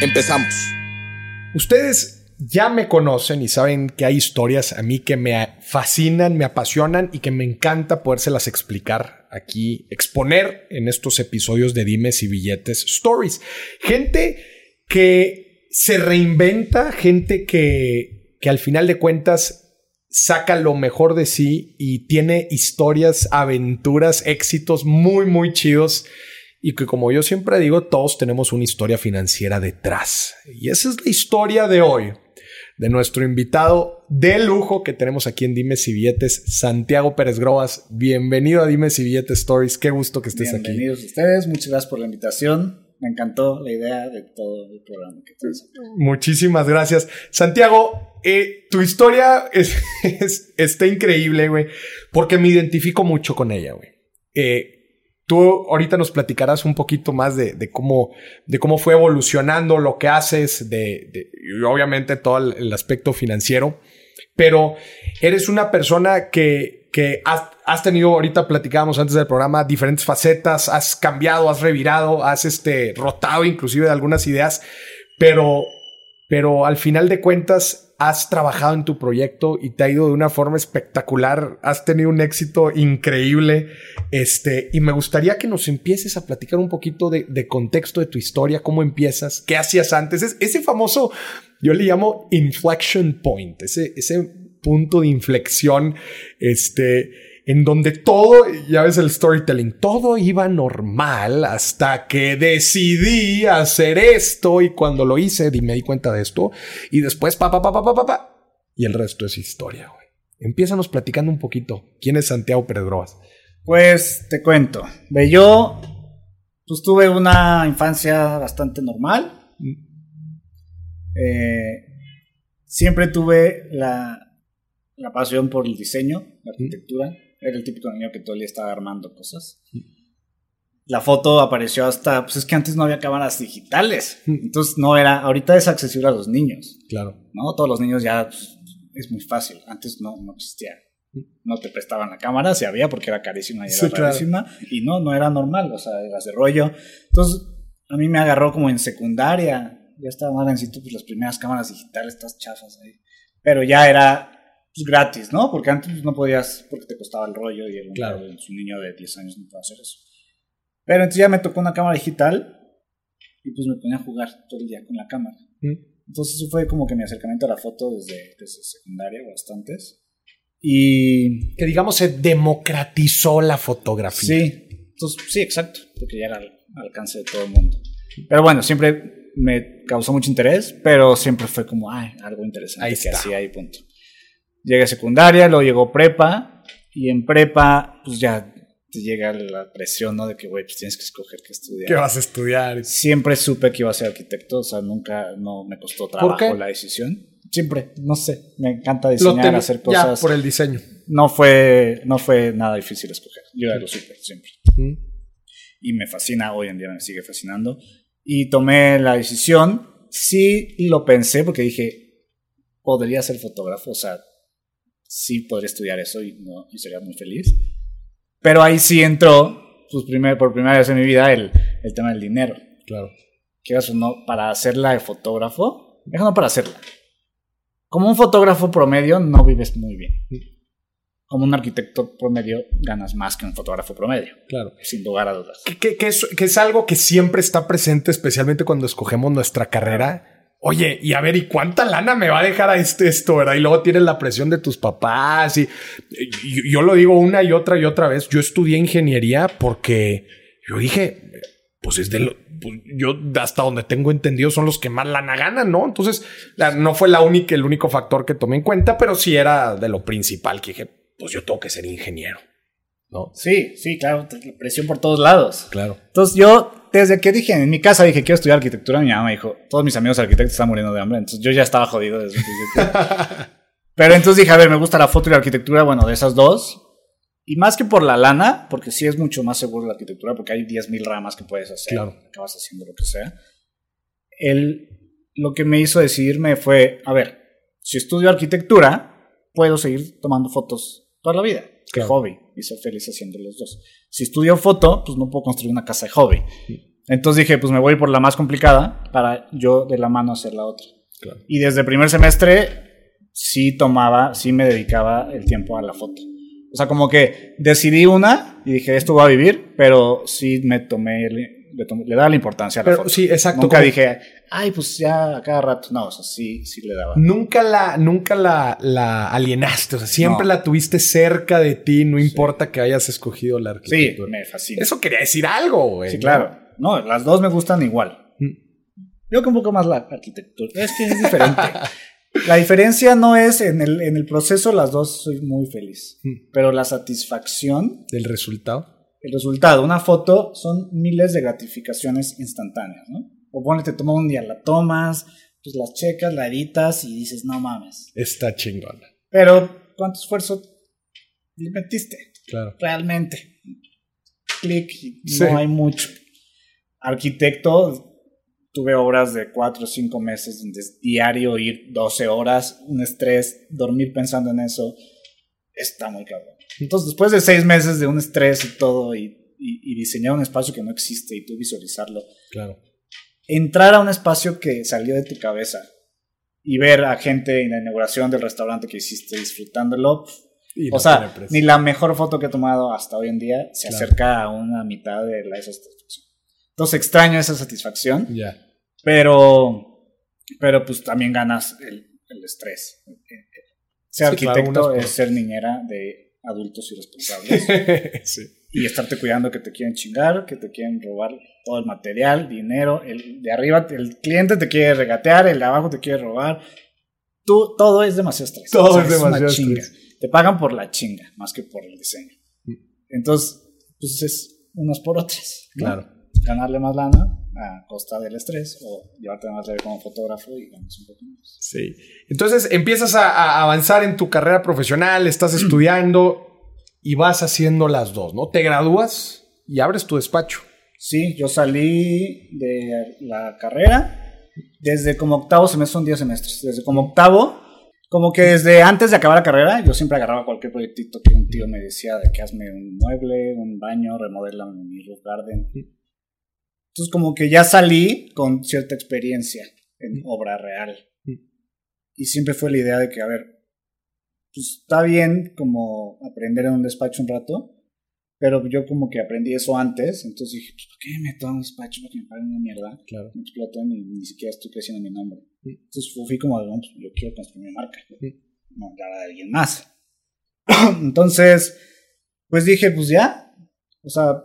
Empezamos. Ustedes ya me conocen y saben que hay historias a mí que me fascinan, me apasionan y que me encanta podérselas explicar aquí, exponer en estos episodios de Dimes y Billetes Stories. Gente que se reinventa, gente que, que al final de cuentas saca lo mejor de sí y tiene historias, aventuras, éxitos muy, muy chidos y que como yo siempre digo, todos tenemos una historia financiera detrás. Y esa es la historia de hoy, de nuestro invitado de lujo que tenemos aquí en Dimes y Billetes, Santiago Pérez Grobas. Bienvenido a Dimes y Billetes Stories, qué gusto que estés aquí. Bienvenidos ustedes, muchas gracias por la invitación. Me encantó la idea de todo el programa que tienes. Muchísimas gracias. Santiago, eh, tu historia es, está increíble, güey, porque me identifico mucho con ella, güey. Eh, Tú ahorita nos platicarás un poquito más de, cómo, de cómo fue evolucionando lo que haces, de, obviamente todo el, aspecto financiero, pero eres una persona que, que has, tenido, ahorita platicábamos antes del programa, diferentes facetas, has cambiado, has revirado, has este, rotado inclusive de algunas ideas, pero, pero al final de cuentas has trabajado en tu proyecto y te ha ido de una forma espectacular, has tenido un éxito increíble, este, y me gustaría que nos empieces a platicar un poquito de, contexto de tu historia, cómo empiezas, qué hacías antes, es, ese famoso, yo le llamo inflection point, ese, ese punto de inflexión, este, en donde todo, ya ves el storytelling, todo iba normal hasta que decidí hacer esto y cuando lo hice me di cuenta de esto y después pa pa pa pa pa pa, y el resto es historia, güey. Empiezanos platicando un poquito. ¿Quién es Santiago Pérez Pues te cuento. Ve, yo pues tuve una infancia bastante normal. Mm. Eh, siempre tuve la, la pasión por el diseño, la mm. arquitectura. Era el típico niño que todo el día estaba armando cosas. La foto apareció hasta, pues es que antes no había cámaras digitales. Entonces no era, ahorita es accesible a los niños. Claro. ¿No? Todos los niños ya pues, es muy fácil. Antes no, no existía. No te prestaban la cámara, si había porque era carísima y era carísima. Y no, no era normal, o sea, eras de rollo. Entonces, a mí me agarró como en secundaria. Ya estaba más vencido, pues las primeras cámaras digitales, estas chafas ahí. Pero ya era pues, gratis, ¿no? Porque antes no podías, porque te costaba el rollo y el, claro. un, niño de 10 años no puede hacer eso. Pero entonces ya me tocó una cámara digital y pues me ponía a jugar todo el día con la cámara. Mm. Entonces eso fue como que mi acercamiento a la foto desde, desde secundaria, bastantes. Y... Que digamos se democratizó la fotografía. Sí, entonces, sí, exacto, porque ya era al alcance de todo el mundo. Pero bueno, siempre me causó mucho interés, pero siempre fue como, ay, algo interesante ahí que hacía ahí, punto. Llegué a secundaria, luego llegó prepa, y en prepa, pues ya te llega la presión, ¿no? De que, güey, pues tienes que escoger qué estudiar. ¿Qué vas a estudiar? Siempre supe que iba a ser arquitecto, o sea, nunca, no me costó trabajo la decisión. Siempre, no sé, me encanta diseñar, hacer cosas. Ya, por el diseño. No fue, no fue nada difícil escoger, yo ya lo supe, siempre. Y me fascina, hoy en día me sigue fascinando. Y tomé la decisión, sí lo pensé porque dije, podría ser fotógrafo, o sea, sí podría estudiar eso y, no, y sería muy feliz. Pero ahí sí entró, pues, primer, por primera vez en mi vida, el, el tema del dinero. Claro. ¿Qué o no? Para hacerla de fotógrafo, no para hacerla. Como un fotógrafo promedio no vives muy bien. Como un arquitecto promedio ganas más que un fotógrafo promedio. Claro. Sin lugar a dudas. Que, que, es, que es algo que siempre está presente, especialmente cuando escogemos nuestra carrera Oye, y a ver, ¿y cuánta lana me va a dejar a este esto, verdad? Y luego tienes la presión de tus papás y, yo lo digo una y otra y otra vez. Yo estudié ingeniería porque yo dije, pues es de lo, pues yo hasta donde tengo entendido son los que más lana ganan, ¿no? Entonces, no fue la única, el único factor que tomé en cuenta, pero sí era de lo principal que dije, pues yo tengo que ser ingeniero, ¿no? Sí, sí, claro, presión por todos lados. Claro. Entonces yo desde que dije, en mi casa dije, quiero estudiar arquitectura, mi mamá dijo, todos mis amigos arquitectos están muriendo de hambre, entonces yo ya estaba jodido desde. Pero entonces dije, a ver, me gusta la foto y la arquitectura, bueno, de esas dos. Y más que por la lana, porque sí es mucho más seguro la arquitectura, porque hay 10.000 ramas que puedes hacer. Claro. Acabas haciendo lo que sea. El, lo que me hizo decidirme fue, a ver, si estudio arquitectura, puedo seguir tomando fotos toda la vida. Claro. hobby. Y ser feliz haciendo los dos. Si estudio foto, pues no puedo construir una casa de hobby. Entonces dije, pues me voy por la más complicada para yo de la mano hacer la otra. Claro. Y desde el primer semestre sí tomaba, sí me dedicaba el tiempo a la foto. O sea, como que decidí una y dije, esto va a vivir, pero sí me tomé, le, le daba la importancia a la Pero foto. sí, exacto. Nunca como- dije, ay, pues ya a cada rato. No, o sea, sí, sí le daba. Nunca la, nunca la, la alienaste. O sea, siempre No. la tuviste cerca de ti, no importa que hayas escogido la Sí, arquitectura. me fascina. Eso quería decir algo, güey. sí, claro. No, las dos me gustan igual. Mm. Yo que un poco más la arquitectura. Es que es diferente. la diferencia no es en el, en el proceso, las dos soy muy feliz. Mm. Pero la satisfacción Del resultado. El resultado. Una foto son miles de gratificaciones instantáneas, ¿no? O ponle, te toma un día, la tomas, pues las checas, la editas y dices, no mames. Está chingona. Pero, ¿cuánto esfuerzo le metiste? Claro. Realmente. Clic Sí. no hay mucho. Arquitecto, tuve obras de 4 o 5 meses donde es diario ir 12 horas, un estrés, dormir pensando en eso. Está muy cabrón. Entonces, después de 6 meses de un estrés y todo, y, y- y diseñar un espacio que no existe y tú visualizarlo, Claro. entrar a un espacio que salió de tu cabeza y ver a gente en la inauguración del restaurante que hiciste disfrutándolo, Y o no sea, tiene precio. ni la mejor foto que he tomado hasta hoy en día se Claro. acerca a una mitad de la esa satisfacción. Entonces extraño esa satisfacción, Ya. pero, pero pues también ganas el, el estrés. Ser Sí, claro, arquitecto unas es ser niñera de adultos irresponsables sí. y estarte cuidando que te quieren chingar, que te quieren robar todo el material, dinero, el de arriba, el cliente te quiere regatear, el de abajo te quiere robar. Tú, todo es demasiado estrés. Todo es una demasiado chinga. estrés. Te pagan por la chinga, más que por el diseño. Mm. Entonces, pues es unas por otras. ¿no? Claro. Ganarle más lana a costa del estrés o llevarte más leve como fotógrafo y ganas un poco más. Sí. Entonces empiezas a, a avanzar en tu carrera profesional, estás estudiando y vas haciendo las dos, ¿no? Te gradúas y abres tu despacho. Sí, yo salí de la carrera desde como octavo semestre, son 10 semestres, desde como octavo, como que desde antes de acabar la carrera, yo siempre agarraba cualquier proyectito que un tío me decía de que hazme un mueble, un baño, remodela mi roof garden. Entonces como que ya salí con cierta experiencia en obra real. Y siempre fue la idea de que, a ver, pues está bien como aprender en un despacho un rato, pero yo como que aprendí eso antes, entonces dije, pues, ¿por qué me meto a un despacho para que me paguen una mierda? Claro. Me exploten y ni siquiera estoy creciendo mi nombre. Entonces fui, como, no, pues, yo quiero construir mi marca, no ya la de alguien más. entonces, pues dije, pues ya, o sea,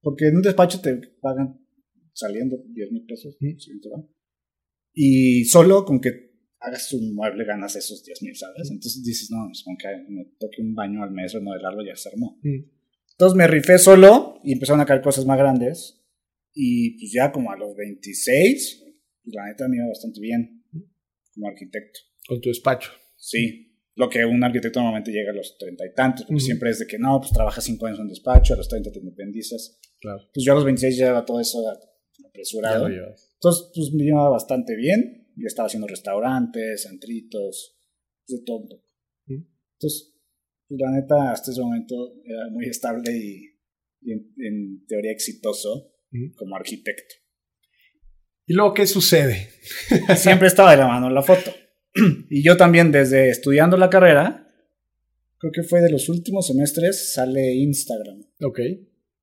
porque en un despacho te pagan saliendo 10 mil pesos, Mm. si bien te va. Y solo con que hagas un mueble ganas esos 10 mil, ¿sabes? Entonces dices, no, pues con que me toque un baño al mes remodelarlo ya se armó. Entonces me rifé solo y empezaron a caer cosas más grandes. Y pues ya como a los 26, pues la neta me iba bastante bien como arquitecto. Con tu despacho. Sí. Lo que un arquitecto normalmente llega a los treinta y tantos, porque Ujú. siempre es de que no, pues trabajas cinco años en un despacho, a los 30 te independizas. Claro. Pues yo a los 26 ya todo eso apresurado. Entonces, pues me iba bastante bien. Ya estaba haciendo restaurantes, antritos, de todo. Mm. Entonces, pues, la neta, hasta ese momento era muy estable y, y en, en teoría exitoso Mm. como arquitecto. ¿Y luego qué sucede? Siempre estaba de la mano la foto. Y yo también, desde estudiando la carrera, creo que fue de los últimos semestres, sale Instagram. Ok.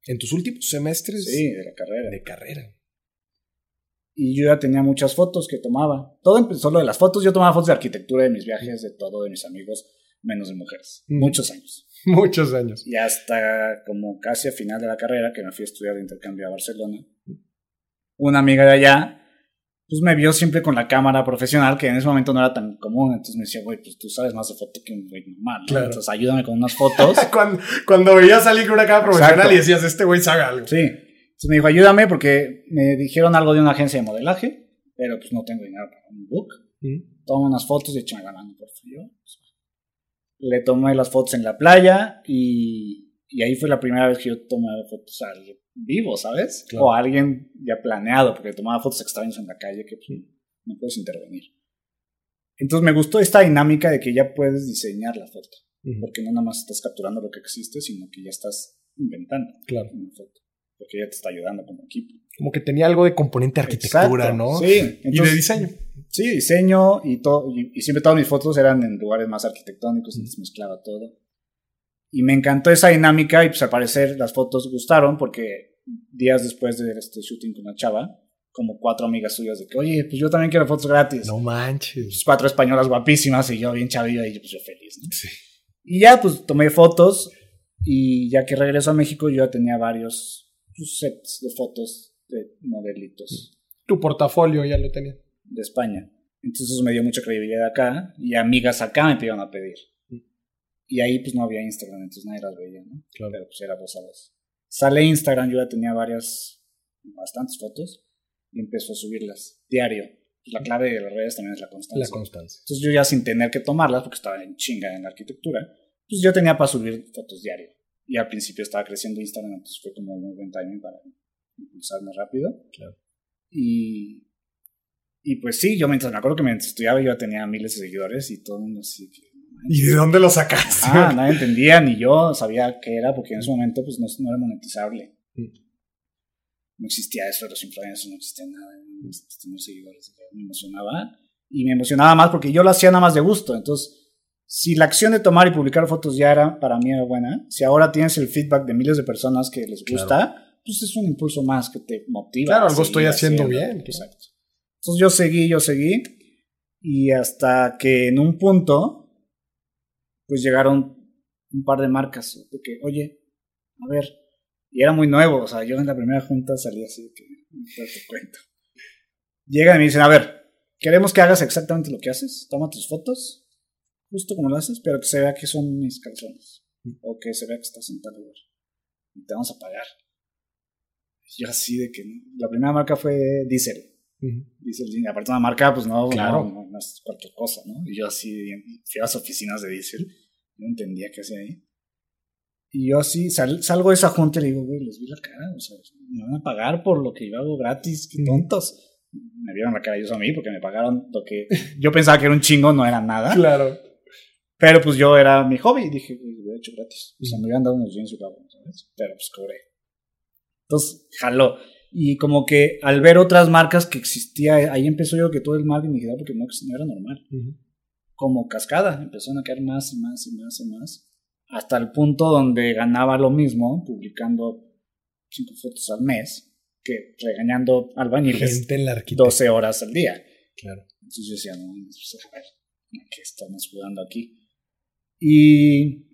En tus últimos semestres Sí, de la carrera. de carrera. Y yo ya tenía muchas fotos que tomaba. Todo empezó lo de las fotos. Yo tomaba fotos de arquitectura, de mis viajes, de todo, de mis amigos, menos de mujeres. Mm. Muchos años. Muchos años. Y hasta como casi a final de la carrera, que me fui a estudiar de intercambio a Barcelona, una amiga de allá, pues me vio siempre con la cámara profesional, que en ese momento no era tan común. Entonces me decía, güey, pues tú sabes más de foto que un güey normal. ¿no? Claro. Entonces ayúdame con unas fotos. cuando, cuando veías salir con una cámara profesional Exacto. y decías, este güey sabe algo. Sí. Entonces me dijo, ayúdame porque me dijeron algo de una agencia de modelaje, pero pues no tengo dinero para un book. Toma unas fotos y échame la mano, por favor. Le tomé las fotos en la playa y, y, ahí fue la primera vez que yo tomé fotos a alguien vivo, ¿sabes? O a alguien ya planeado, porque tomaba fotos extrañas en la calle que pues, no puedes intervenir. Entonces me gustó esta dinámica de que ya puedes diseñar la foto, porque no nada más estás capturando lo que existe, sino que ya estás inventando claro. una foto porque ella te está ayudando como equipo. Como que tenía algo de componente arquitectura, ¿no? Sí. y de diseño. Sí, diseño y todo. Y, siempre todas mis fotos eran en lugares más arquitectónicos, entonces mezclaba todo. Y me encantó esa dinámica y pues al parecer las fotos gustaron porque días después de este shooting con la chava, como cuatro amigas suyas de que, oye, pues yo también quiero fotos gratis. No manches. Pues, cuatro españolas guapísimas y yo bien chavillo y pues yo feliz, ¿no? Sí. Y ya pues tomé fotos y ya que regreso a México yo ya tenía varios sets de fotos de modelitos. Tu portafolio ya lo tenía. De España. Entonces me dio mucha credibilidad acá y amigas acá me pidieron a pedir. Y ahí pues no había Instagram, entonces nadie las veía, ¿no? Claro. Pero pues era dos a dos. Sale Instagram, yo ya tenía varias, bastantes fotos y empezó a subirlas diario. Pues, la clave de las redes también es la constancia. La constancia. Entonces yo ya sin tener que tomarlas, porque estaba en chinga en la arquitectura, pues yo tenía para subir fotos diario. Y al principio estaba creciendo Instagram, entonces fue como un muy buen timing para impulsarme rápido. Claro. Y, y pues sí, yo mientras me acuerdo que mientras estudiaba yo tenía miles de seguidores y todo el mundo así que... ¿Y de dónde lo sacaste? Ah, nadie entendía, ni yo sabía qué era, porque en ese momento pues no, no era monetizable. No existía eso de los influencers, no existía nada, tener seguidores. Me emocionaba y me emocionaba más porque yo lo hacía nada más de gusto, entonces si la acción de tomar y publicar fotos ya era para mí era buena, si ahora tienes el feedback de miles de personas que les gusta, pues es un impulso más que te motiva. Claro, algo estoy haciendo, bien. Exacto. Entonces yo seguí, yo seguí, y hasta que en un punto, pues llegaron un par de marcas de que, oye, a ver, y era muy nuevo, o sea, yo en la primera junta salí así de que, te cuento. Llegan y me dicen, a ver, queremos que hagas exactamente lo que haces, toma tus fotos, justo como lo haces, pero que se vea que son mis calzones. O que se vea que estás en tal lugar. Y te vamos a pagar. Yo así de que La primera marca fue Diesel. Diesel, aparte de una marca, pues no, claro. no, es cualquier cosa, ¿no? Y yo así fui a las oficinas de Diesel. No entendía qué hacía ahí. Y yo así salgo de esa junta y le digo, güey, les vi la cara, o sea, me van a pagar por lo que yo hago gratis, qué tontos. Me vieron la cara ellos a mí porque me pagaron lo que yo pensaba que era un chingo, no era nada. Claro. Pero pues yo era mi hobby y dije, lo hubiera hecho gratis. O sea, me hubieran dado unos jeans y ¿sabes? Pero pues cobré. Entonces, jaló. Y como que al ver otras marcas que existía, ahí empezó yo que todo el marketing me quedaba porque no, no era normal. Como cascada, empezaron a caer más y más y más y más. Hasta el punto donde ganaba lo mismo publicando cinco fotos al mes que regañando albañiles Gente en la 12 horas al día. Claro. Entonces yo decía, no, pues, a ver, ¿qué estamos jugando aquí? Y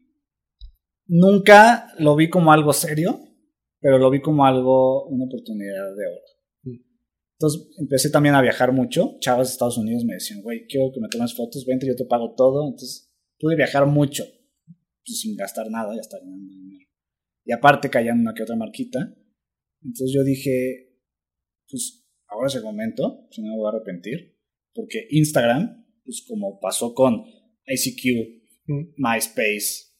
nunca lo vi como algo serio, pero lo vi como algo, una oportunidad de oro. Mm. Entonces empecé también a viajar mucho. Chavas de Estados Unidos me decían, güey, quiero que me tomes fotos, vente, yo te pago todo. Entonces pude viajar mucho, pues, sin gastar nada, ya estaba ganando dinero. Y aparte caían una que otra marquita. Entonces yo dije, pues ahora es el momento, si no me voy a arrepentir, porque Instagram, pues como pasó con ICQ, MySpace,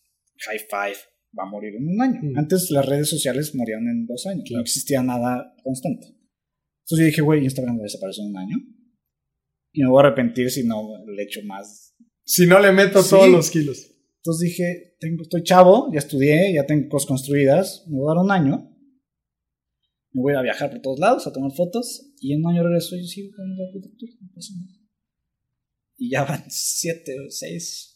High Five, va a morir en un año. Antes las redes sociales morían en dos años, no existía nada constante. Entonces yo dije, güey, Instagram va a desaparecer en un año. Y me voy a arrepentir si no le echo más. Si no le meto todos los kilos. Entonces dije, tengo, estoy chavo, ya estudié, ya tengo cosas construidas, me voy a dar un año. Me voy a viajar por todos lados a tomar fotos y en un año regreso y sigo con la arquitectura. Y ya van siete o seis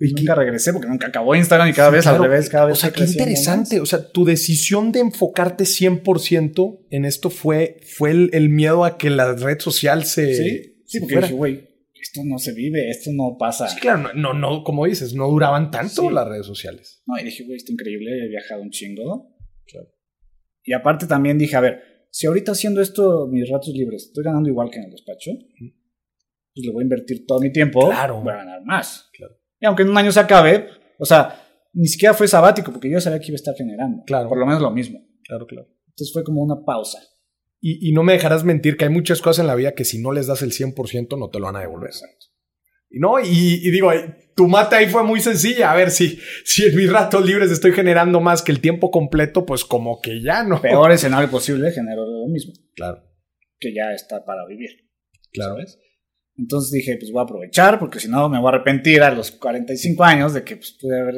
y nunca regresé porque nunca acabó Instagram y cada vez al revés, cada vez. O sea, qué interesante. O sea, tu decisión de enfocarte 100% en esto fue, fue el, miedo a que la red social se. Sí, sí porque dije, güey, esto no se vive, esto no pasa. Sí, claro, no, no, como dices, no duraban tanto las redes sociales. No, y dije, güey, está increíble, he viajado un chingo. Claro. Y aparte también dije, a ver, si ahorita haciendo esto mis ratos libres estoy ganando igual que en el despacho, pues le voy a invertir todo mi tiempo. Claro. Voy a ganar más. Claro. Y aunque en un año se acabe, o sea, ni siquiera fue sabático porque yo sabía que iba a estar generando. Claro. Por lo menos lo mismo. Claro, claro. Entonces fue como una pausa. Y, no me dejarás mentir que hay muchas cosas en la vida que si no les das el 100% no te lo van a devolver. No, y, y digo, tu mata ahí fue muy sencilla. A ver, si, si en mis ratos libres estoy generando más que el tiempo completo, pues como que ya no. Peor escenario posible, genero lo mismo. Claro. Que ya está para vivir. Claro. Entonces dije, pues voy a aprovechar, porque si no me voy a arrepentir a los 45 años de que pues, pude haber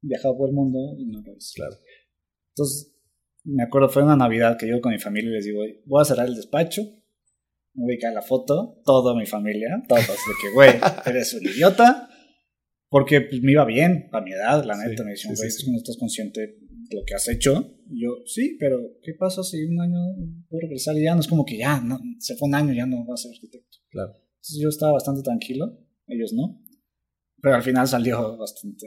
viajado por el mundo y no lo hice. Claro. Entonces, me acuerdo, fue una Navidad que yo con mi familia les digo, voy a cerrar el despacho, me voy a caer la foto, toda mi familia, todos, de que, güey, eres un idiota, porque pues, me iba bien, a mi edad, la neta, me decían, güey, no estás consciente de lo que has hecho. Y yo, sí, pero ¿qué pasa si un año puedo regresar y ya no es como que ya, no, se fue un año, ya no voy a ser arquitecto? Claro. Entonces yo estaba bastante tranquilo, ellos no. Pero al final salió bastante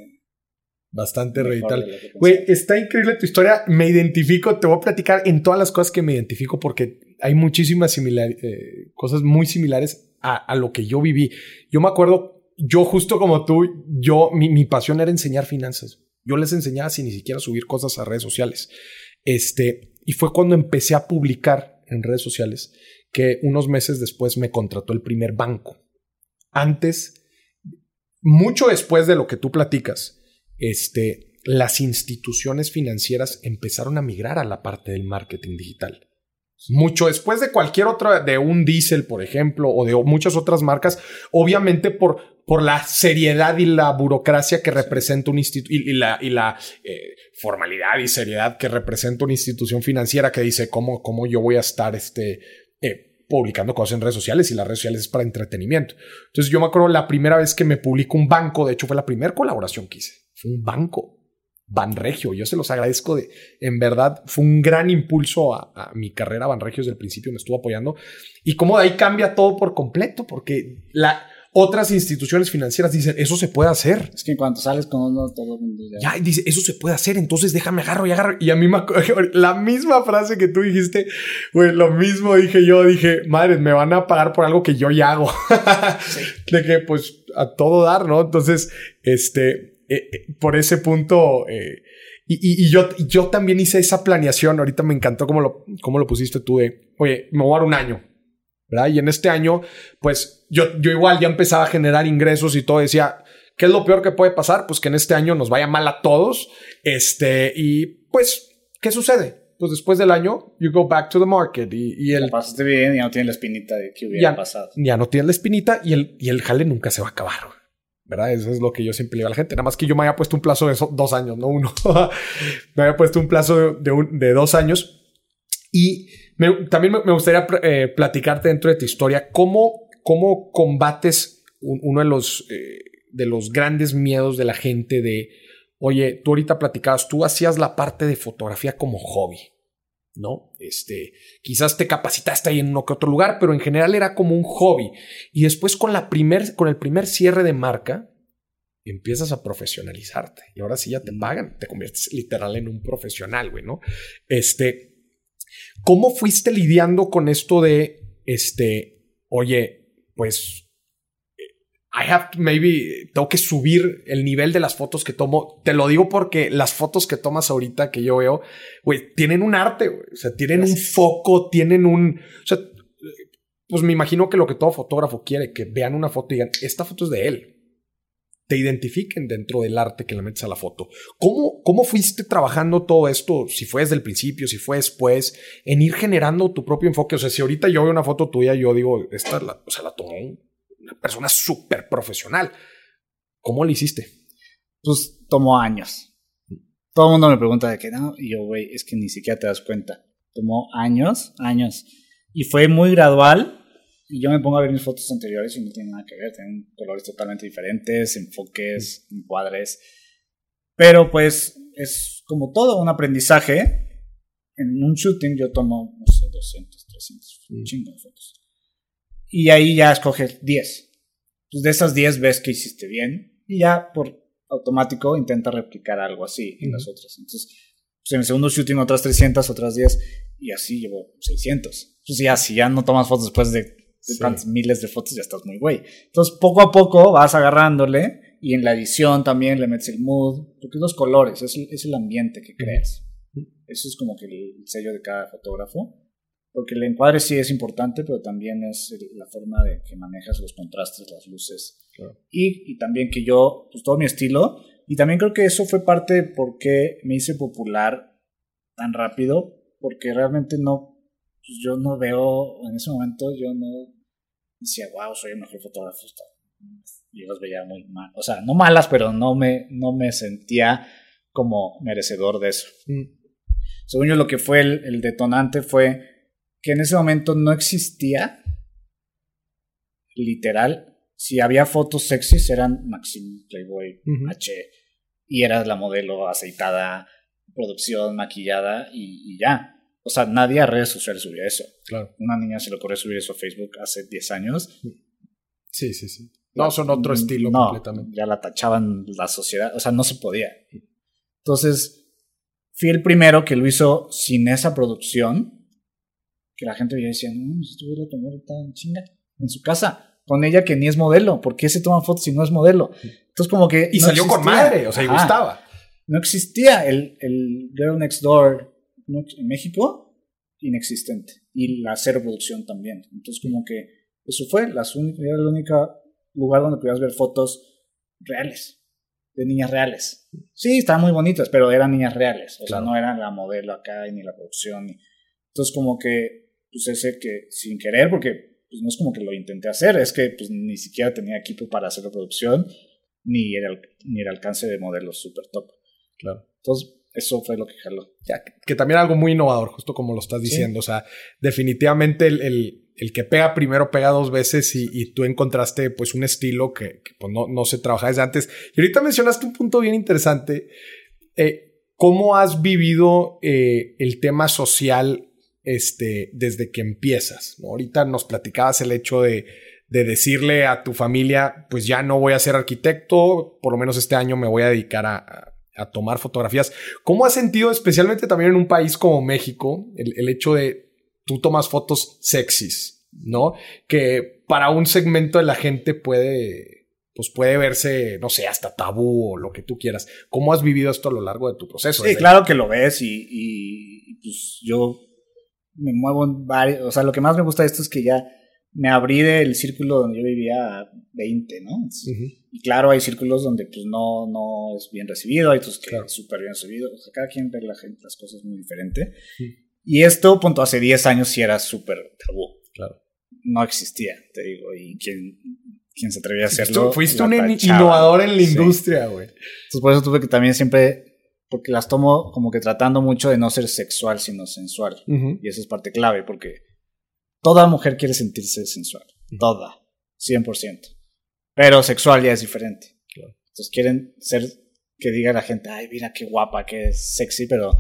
Bastante radical. Güey, está increíble tu historia. Me identifico, te voy a platicar en todas las cosas que me identifico porque hay muchísimas eh, cosas muy similares a, lo que yo viví. Yo me acuerdo, yo justo como tú, yo, mi, mi, pasión era enseñar finanzas. Yo les enseñaba sin ni siquiera subir cosas a redes sociales. Este, y fue cuando empecé a publicar en redes sociales que unos meses después me contrató el primer banco. Antes, mucho después de lo que tú platicas, este, las instituciones financieras empezaron a migrar a la parte del marketing digital. Mucho después de cualquier otra, de un Diesel, por ejemplo, o de muchas otras marcas, obviamente por, por la seriedad y la burocracia que representa un instituto y, la, y la eh, formalidad y seriedad que representa una institución financiera que dice cómo, cómo yo voy a estar este, publicando cosas en redes sociales y las redes sociales es para entretenimiento. Entonces yo me acuerdo la primera vez que me publicó un banco, de hecho fue la primera colaboración que hice fue un banco. Banregio, yo se los agradezco de, en verdad, fue un gran impulso a, mi carrera. Banregio desde el principio me estuvo apoyando. Y como de ahí cambia todo por completo, porque la, otras instituciones financieras dicen, eso se puede hacer. Es que en cuanto sales con uno, todo el mundo ya. Ya, dice, eso se puede hacer, entonces déjame agarro y agarro. Y a mí me la misma frase que tú dijiste, güey, lo mismo dije yo, dije, madre, me van a pagar por algo que yo ya hago. De que, pues, a todo dar, ¿no? Entonces, este, eh, eh, por ese punto, eh, y, yo, yo también hice esa planeación, ahorita me encantó cómo lo, cómo lo pusiste tú de, oye, me voy a dar un año, ¿verdad? Y en este año, pues yo, yo igual ya empezaba a generar ingresos y todo, decía, ¿qué es lo peor que puede pasar? Pues que en este año nos vaya mal a todos, este, y pues, ¿qué sucede? Pues después del año, you go back to the market y, y el... pasaste bien, ya no tiene la espinita de que hubiera pasado. Ya no tiene la espinita y el, y el jale nunca se va a acabar. ¿verdad? Eso es lo que yo siempre le digo a la gente. Nada más que yo me había puesto un plazo de dos años, no uno. me había puesto un plazo de, de dos años. Y también me, gustaría eh, platicarte dentro de tu historia cómo, cómo combates uno de los, eh, de los grandes miedos de la gente de, oye, tú ahorita platicabas, tú hacías la parte de fotografía como hobby. ¿no? Este, quizás te capacitaste ahí en uno que otro lugar, pero en general era como un hobby. Y después con, la primer, con el primer cierre de marca, empiezas a profesionalizarte. Y ahora sí ya te pagan, te conviertes literal en un profesional, güey, ¿no? Este, ¿cómo fuiste lidiando con esto de, este, oye, pues I have to maybe, tengo que subir el nivel de las fotos que tomo. Te lo digo porque las fotos que tomas ahorita que yo veo, güey, tienen un arte, güey. O sea, tienen un foco, tienen un, o sea, pues me imagino que lo que todo fotógrafo quiere, que vean una foto y digan, esta foto es de él. Te identifiquen dentro del arte que le metes a la foto. ¿Cómo, cómo fuiste trabajando todo esto? Si fue desde el principio, si fue después, en ir generando tu propio enfoque. O sea, si ahorita yo veo una foto tuya, yo digo, esta la, o sea, la tomó persona súper profesional. ¿Cómo lo hiciste? Pues tomó años. Todo el mundo me pregunta de qué no, y yo, güey, es que ni siquiera te das cuenta. Tomó años, años. Y fue muy gradual. Y yo me pongo a ver mis fotos anteriores y no tiene nada que ver. Tienen colores totalmente diferentes, enfoques, encuadres. Pero pues es como todo un aprendizaje. En un shooting yo tomo, no sé, 200, 300, un chingo de fotos y ahí ya escoges 10. Pues de esas 10 ves que hiciste bien y ya por automático intenta replicar algo así en las otras. Entonces, pues en el segundo shooting otras 300, otras 10 y así llevo 600. Pues ya, si ya no tomas fotos después de, tantos miles de fotos, ya estás muy güey. Entonces, poco a poco vas agarrándole y en la edición también le metes el mood, porque los colores, es, es el ambiente que creas. Eso es como que el sello de cada fotógrafo. Porque el encuadre sí es importante, pero también es la forma de que manejas los contrastes, las luces. Y, y, también que yo, pues todo mi estilo. Y también creo que eso fue parte de por qué me hice popular tan rápido. Porque realmente no, pues yo no veo, en ese momento yo no decía, wow, soy el mejor fotógrafo. Yo las veía muy mal. O sea, no malas, pero no me, no me sentía como merecedor de eso. Mm. Según yo, lo que fue el detonante fue que en ese momento no existía, literal, si había fotos sexys eran Maxim, Playboy, H, y eras la modelo aceitada, producción, maquillada y, ya. O sea, nadie a redes sociales subía eso. Claro. Una niña se le ocurrió subir eso a Facebook hace 10 años. Sí, sí, sí. No, son otro estilo completamente. Ya la tachaban la sociedad, o sea, no se podía. Entonces, fui el primero que lo hizo sin esa producción que la gente decía, no, si estuviera tomó ahorita en chinga, en su casa, con ella que ni es modelo, ¿por qué se toman fotos si no es modelo? Entonces como que... Y salió con madre, o sea, y gustaba. No existía el, el Girl Next Door en México, inexistente, y la cero producción también. Entonces como que eso fue, las era el único lugar donde podías ver fotos reales, de niñas reales. Sí, estaban muy bonitas, pero eran niñas reales, o sea, no eran la modelo acá, ni la producción. Entonces como que pues ese que sin querer, porque pues, no es como que lo intenté hacer, es que pues ni siquiera tenía equipo para hacer la producción, ni el, ni el alcance de modelos super top. Claro. Entonces, eso fue lo que jaló. Ya, que también algo muy innovador, justo como lo estás diciendo. O sea, definitivamente el, el, el, que pega primero pega dos veces y, y tú encontraste pues un estilo que, pues, no, no, se trabaja desde antes. Y ahorita mencionaste un punto bien interesante. Eh, ¿Cómo has vivido eh, el tema social este, desde que empiezas. Ahorita nos platicabas el hecho de, decirle a tu familia, pues ya no voy a ser arquitecto, por lo menos este año me voy a dedicar a, tomar fotografías. ¿Cómo has sentido, especialmente también en un país como México, el, hecho de tú tomas fotos sexys, ¿no? Que para un segmento de la gente puede, pues puede verse, no sé, hasta tabú o lo que tú quieras. ¿Cómo has vivido esto a lo largo de tu proceso? Sí, claro que lo ves y, y pues yo me muevo en varios, o sea, lo que más me gusta de esto es que ya me abrí del círculo donde yo vivía a 20, ¿no? Y claro, hay círculos donde pues no, no es bien recibido, hay otros que es súper bien recibido, o sea, cada quien ve la gente, las cosas muy diferente. Y esto, punto, hace 10 años sí era súper tabú. Claro. No existía, te digo, y quien, quien se atrevía a hacerlo. fuiste un innovador en la industria, güey. Entonces por eso tuve que también siempre porque las tomo como que tratando mucho de no ser sexual, sino sensual. Y esa es parte clave, porque toda mujer quiere sentirse sensual. Toda. 100%. Pero sexual ya es diferente. Entonces quieren ser que diga la gente, ay, mira qué guapa, qué sexy, pero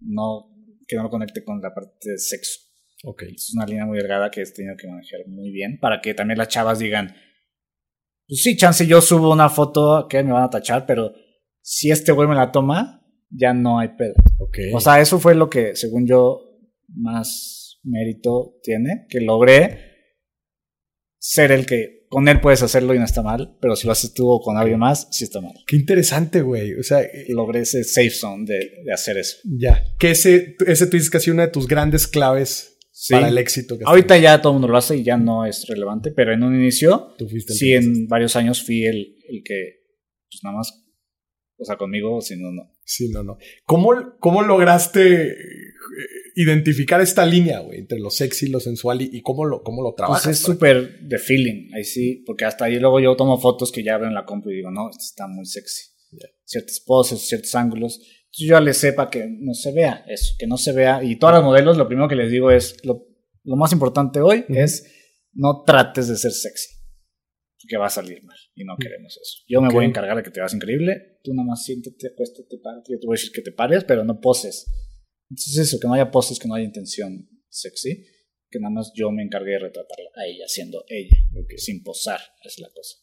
no, que no lo conecte con la parte de sexo. Ok. Es una línea muy delgada que he tenido que manejar muy bien para que también las chavas digan, pues sí, chance yo subo una foto que me van a tachar, pero si este güey me la toma, ya no hay pedo. O sea, eso fue lo que, según yo, más mérito tiene, que logré ser el que con él puedes hacerlo y no está mal, pero si lo haces tú o con alguien más, sí está mal. Qué interesante, güey. O sea, eh, logré ese safe zone de, hacer eso. Ya. Que ese, ese tú dices que ha sido una de tus grandes claves para el éxito. Ahorita ya todo el mundo lo hace y ya no es relevante, pero en un inicio, sí, en varios años fui el, el que, pues nada más o sea, conmigo, si no, no. Sí, no, no. ¿Cómo, cómo lograste eh, identificar esta línea, güey, entre lo sexy y lo sensual y, cómo lo, cómo lo trabajas? Pues es súper de feeling, ahí sí, porque hasta ahí luego yo tomo fotos que ya abren la compu y digo, no, esto está muy sexy. Ciertas poses, ciertos ángulos. Entonces yo ya le sepa que no se vea eso, que no se vea. Y todas las modelos, lo primero que les digo es, lo, lo más importante hoy es no trates de ser sexy que va a salir mal y no queremos eso. Yo me voy a encargar de que te veas increíble, tú nada más siéntate, acuéstate, párate, yo te voy a decir que te pares, pero no poses. Entonces eso, que no haya poses, que no haya intención sexy, que nada más yo me encargué de retratarla a ella siendo ella, sin posar, es la cosa.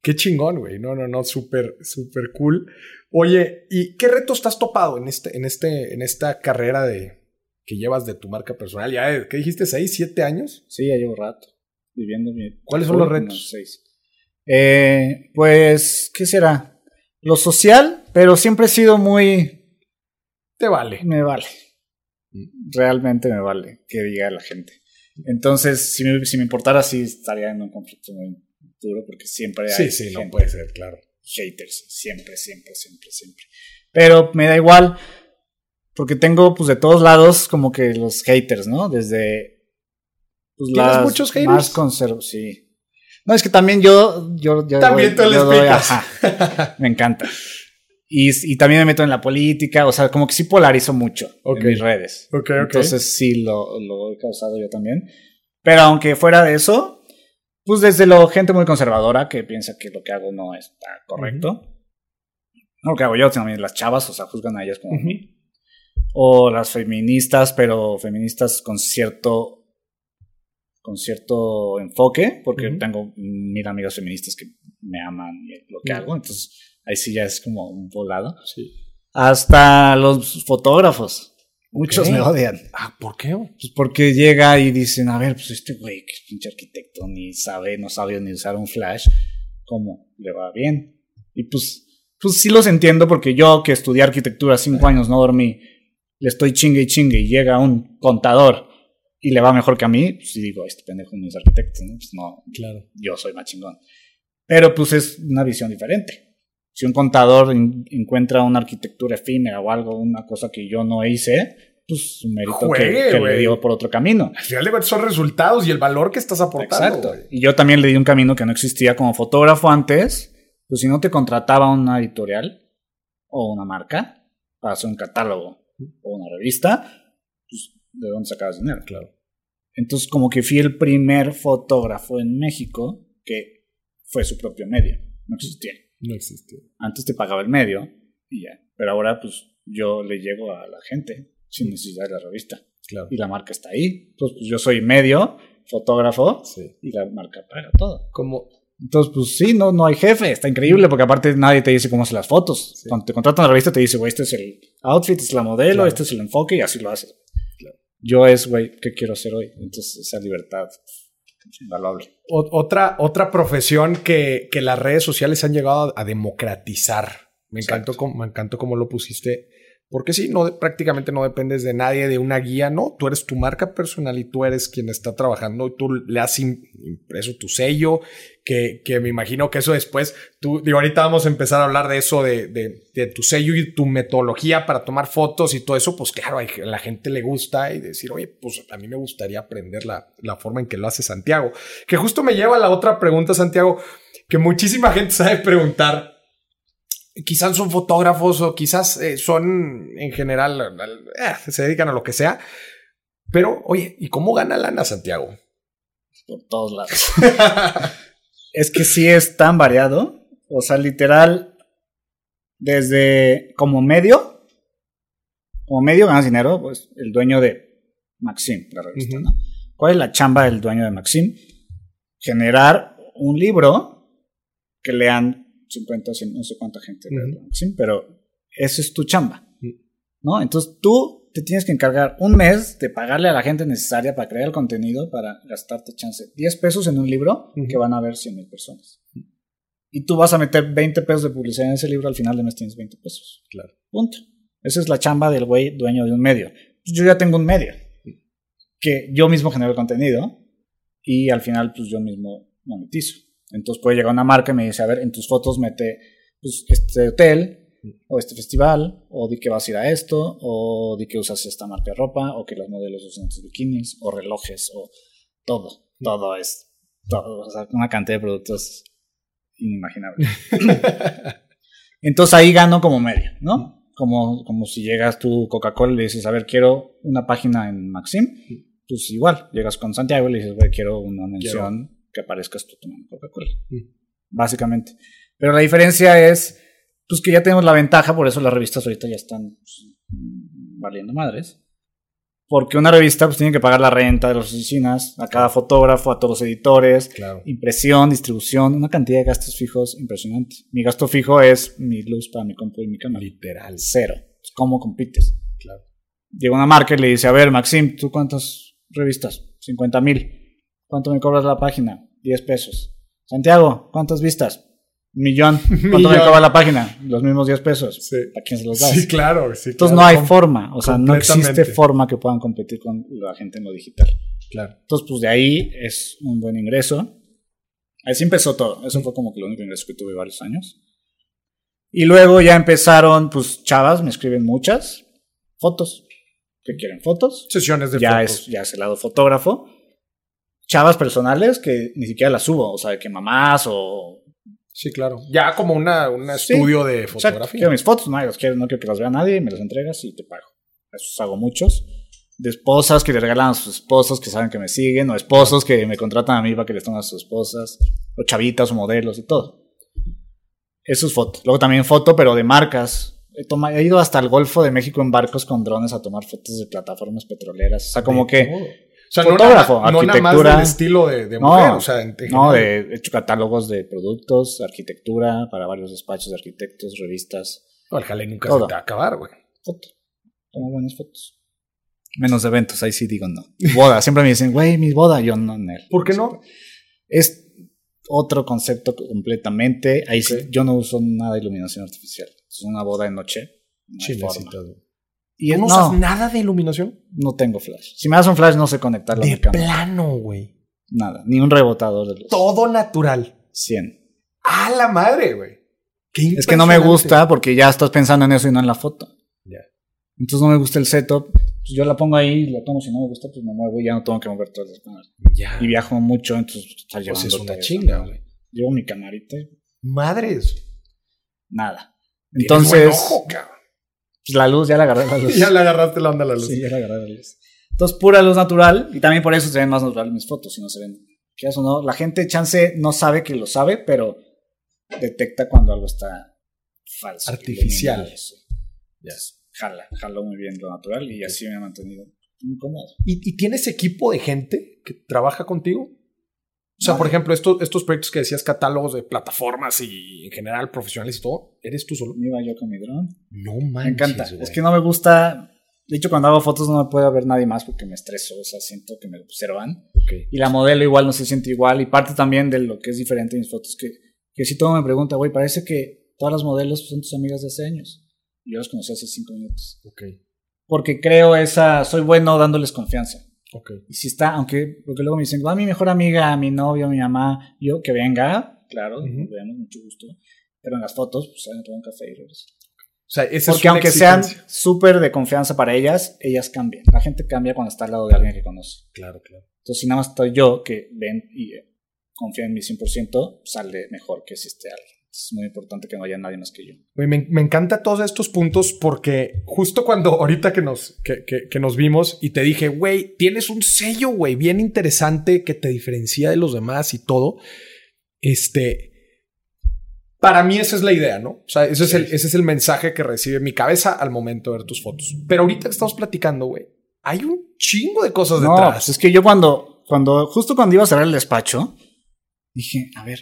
Qué chingón, güey. No, no, no, súper, súper cool. Oye, ¿y qué retos estás topado en este, en este, en esta carrera de que llevas de tu marca personal? Ya, ¿qué dijiste? ¿Seis, siete años? Sí, ya llevo rato viviendo ¿Cuáles son los retos? Eh, pues, ¿qué será? Lo social, pero siempre he sido muy Te vale. Me vale. Mm. Realmente me vale que diga la gente. Entonces, si me, si me importara, sí estaría en un conflicto muy duro porque siempre hay. Sí, sí, no puede ser, claro. Haters, siempre, siempre, siempre, siempre. Pero me da igual porque tengo, pues, de todos lados como que los haters, ¿no? Desde. Pues, ¿Tienes muchos haters? Más conserv sí. No, es que también yo. yo, también te les me encanta. Y, y, también me meto en la política, o sea, como que sí polarizo mucho en mis redes. Okay, Entonces sí lo, lo, he causado yo también. Pero aunque fuera de eso, pues desde lo gente muy conservadora que piensa que lo que hago no está correcto. No lo que hago yo, también las chavas, o sea, juzgan a ellas como a mí. O las feministas, pero feministas con cierto con cierto enfoque, porque tengo mil amigas feministas que me aman lo que hago, entonces ahí sí ya es como un volado. Sí. Hasta los fotógrafos. Muchos me odian. Ah, ¿por qué? Pues porque llega y dicen, a ver, pues este güey, que pinche arquitecto, ni sabe, no sabe ni usar un flash, ¿cómo le va bien? Y pues, pues sí los entiendo porque yo que estudié arquitectura cinco años, no dormí, le estoy chingue y chingue y llega un contador y le va mejor que a mí, pues digo, este pendejo no es arquitecto, ¿no? Pues no, claro. yo soy más chingón. Pero pues es una visión diferente. Si un contador encuentra una arquitectura efímera o algo, una cosa que yo no hice, pues un mérito que, le dio por otro camino. Al final son resultados y el valor que estás aportando. Exacto. Y yo también le di un camino que no existía como fotógrafo antes. Pues si no te contrataba una editorial o una marca para hacer un catálogo o una revista, de dónde sacabas dinero. Claro. Entonces, como que fui el primer fotógrafo en México que fue su propio medio. No existía. No existía. Antes te pagaba el medio y ya. Pero ahora, pues, yo le llego a la gente sin necesidad de la revista. Claro. Y la marca está ahí. Entonces, pues, yo soy medio, fotógrafo, y la marca paga todo. Como, entonces, pues sí, no, no hay jefe, está increíble porque aparte nadie te dice cómo hacer las fotos. Cuando te contratan a la revista te dice, güey, este es el outfit, este es la modelo, este es el enfoque y así lo haces yo es, güey, ¿qué quiero hacer hoy? Entonces, esa libertad invaluable. Otra, otra profesión que, que las redes sociales han llegado a, democratizar. Me encantó, me encantó cómo lo pusiste porque sí, no, prácticamente no dependes de nadie, de una guía, no, tú eres tu marca personal y tú eres quien está trabajando y tú le has impreso tu sello, que, que me imagino que eso después, tú, digo, ahorita vamos a empezar a hablar de eso, de, de, tu sello y tu metodología para tomar fotos y todo eso, pues claro, a la gente le gusta y decir, oye, pues a mí me gustaría aprender la, la forma en que lo hace Santiago. Que justo me lleva a la otra pregunta, Santiago, que muchísima gente sabe preguntar quizás son fotógrafos o quizás eh, son en general, eh, se dedican a lo que sea. Pero, oye, ¿y cómo gana lana Santiago? Por todos lados. es que sí es tan variado. O sea, literal, desde como medio, como medio ganas dinero, pues el dueño de Maxim, la revista, ¿no? ¿Cuál es la chamba del dueño de Maxim? Generar un libro que lean 50, no sé cuánta gente, pero eso es tu chamba, ¿no? Entonces tú te tienes que encargar un mes de pagarle a la gente necesaria para crear el contenido, para gastarte chance 10 pesos en un libro que van a ver 100 mil personas. Y tú vas a meter 20 pesos de publicidad en ese libro, al final de mes tienes 20 pesos. Claro. Punto. Esa es la chamba del güey dueño de un medio. Pues yo ya tengo un medio que yo mismo genero el contenido y al final pues yo mismo monetizo. Entonces puede llegar una marca y me dice, a ver, en tus fotos mete pues, este hotel o este festival, o di que vas a ir a esto, o di que usas esta marca de ropa, o que los modelos usan estos bikinis, o relojes, o todo. Todo es, todo, o sea, una cantidad de productos inimaginable. Entonces ahí gano como medio, ¿no? Como, como si llegas tú Coca-Cola y le dices, a ver, quiero una página en Maxim, pues igual, llegas con Santiago y le dices, güey, quiero una mención que aparezcas tú tomando Coca-Cola. Básicamente. Pero la diferencia es, pues que ya tenemos la ventaja, por eso las revistas ahorita ya están pues, valiendo madres. Porque una revista pues tiene que pagar la renta de las oficinas, a cada fotógrafo, a todos los editores, impresión, distribución, una cantidad de gastos fijos impresionante. Mi gasto fijo es mi luz para mi compu y mi cámara. Literal. Cero. Pues, ¿Cómo compites? Claro. Llega una marca y le dice, a ver, Maxim, ¿tú cuántas revistas? 50 mil. ¿Cuánto me cobras la página? 10 pesos. Santiago, ¿cuántas vistas? Millón. ¿Cuánto me acaba la página? Los mismos 10 pesos. Sí. ¿A quién se los das? Sí, claro. Sí, Entonces no hay forma. O sea, no existe forma que puedan competir con la gente en lo digital. Claro. Entonces, pues de ahí es un buen ingreso. Así empezó todo. Eso fue como que el único ingreso que tuve varios años. Y luego ya empezaron, pues, chavas, me escriben muchas fotos. que quieren? ¿Fotos? Sesiones de ya fotos. Es, ya es el lado fotógrafo. Chavas personales que ni siquiera las subo. O sea, que mamás o... Sí, claro. Ya como una, un estudio de fotografía. Quiero mis fotos, no, quiero, no quiero que las vea nadie, me las entregas y te pago. Eso hago muchos. De esposas que le regalan a sus esposos que saben que me siguen, o esposos que me contratan a mí para que les tomen a sus esposas, o chavitas o modelos y todo. Eso es foto. Luego también foto, pero de marcas. He, ido hasta el Golfo de México en barcos con drones a tomar fotos de plataformas petroleras. O sea, como que. Sea, fotógrafo, no, arquitectura. No nada más estilo de, mujer, o sea, no, de, he hecho catálogos de productos, arquitectura para varios despachos de arquitectos, revistas. No, el jale nunca se te va a acabar, güey. Foto. Tomo buenas fotos. Menos de eventos, ahí sí digo no. Boda, siempre me dicen, güey, mi boda, yo no, no. ¿Por qué no? Es otro concepto completamente. Ahí sí, yo no uso nada de iluminación artificial. Es una boda de noche. No ¿Y no, usas nada de iluminación? No tengo flash. Si me das un flash, no sé conectarlo de plano, güey. Nada, ni un rebotador de luz. Todo natural. 100. ¡Ah, la madre, güey! Es que no me gusta porque ya estás pensando en eso y no en la foto. Ya. Entonces no me gusta el setup. Pues yo la pongo ahí, la tomo. Si no me gusta, pues me muevo y ya no tengo que mover todas las cámaras. Ya. Y viajo mucho, entonces estar llevando. Pues es una chinga, güey. Llevo mi camarita. Madres. Nada. Entonces. Pues la luz, ya la agarré la luz. ya le agarraste la onda a la luz. Sí, ya la agarré la luz. Entonces, pura luz natural. Y también por eso se ven más naturales mis fotos, si no se ven. ¿Qué o no? La gente, chance, no sabe que lo sabe, pero detecta cuando algo está falso. Artificial. Ya. Jala, jala muy bien lo natural y así me ha mantenido muy cómodo. ¿Y, ¿Y, tienes equipo de gente que trabaja contigo? O sea, por ejemplo, estos, estos proyectos que decías, catálogos de plataformas y en general profesionales y todo, ¿eres tú solo? Me iba yo con mi dron. No manches. Me encanta. Es que no me gusta. De hecho, cuando hago fotos no me puede ver nadie más porque me estreso. O sea, siento que me observan. Y la modelo igual no se siente igual. Y parte también de lo que es diferente en mis fotos, que, que si todo me pregunta, güey, parece que todas las modelos son tus amigas de hace años. Y yo las conocí hace cinco minutos. Ok. Porque creo esa. Soy bueno dándoles confianza. Y si está, aunque, porque luego me dicen, va mi mejor amiga, mi novio, mi mamá, yo, que venga, claro, veamos, mucho gusto. Pero en las fotos, pues saben, tomar un café y regreso. O sea, Porque aunque sean súper de confianza para ellas, ellas cambian. La gente cambia cuando está al lado de alguien que conoce. Claro, claro. Entonces, si nada más estoy yo que ven y eh, confían en mí 100%, sale mejor que si esté alguien es muy importante que no haya nadie más que yo. Me, me encanta todos estos puntos porque justo cuando ahorita que nos, que, que, nos vimos y te dije, güey, tienes un sello, güey, bien interesante que te diferencia de los demás y todo, este, para mí esa es la idea, ¿no? O sea, ese, es el, ese es el mensaje que recibe mi cabeza al momento de ver tus fotos. Pero ahorita que estamos platicando, güey, hay un chingo de cosas no, detrás. Pues es que yo cuando, cuando, justo cuando iba a cerrar el despacho, dije, a ver,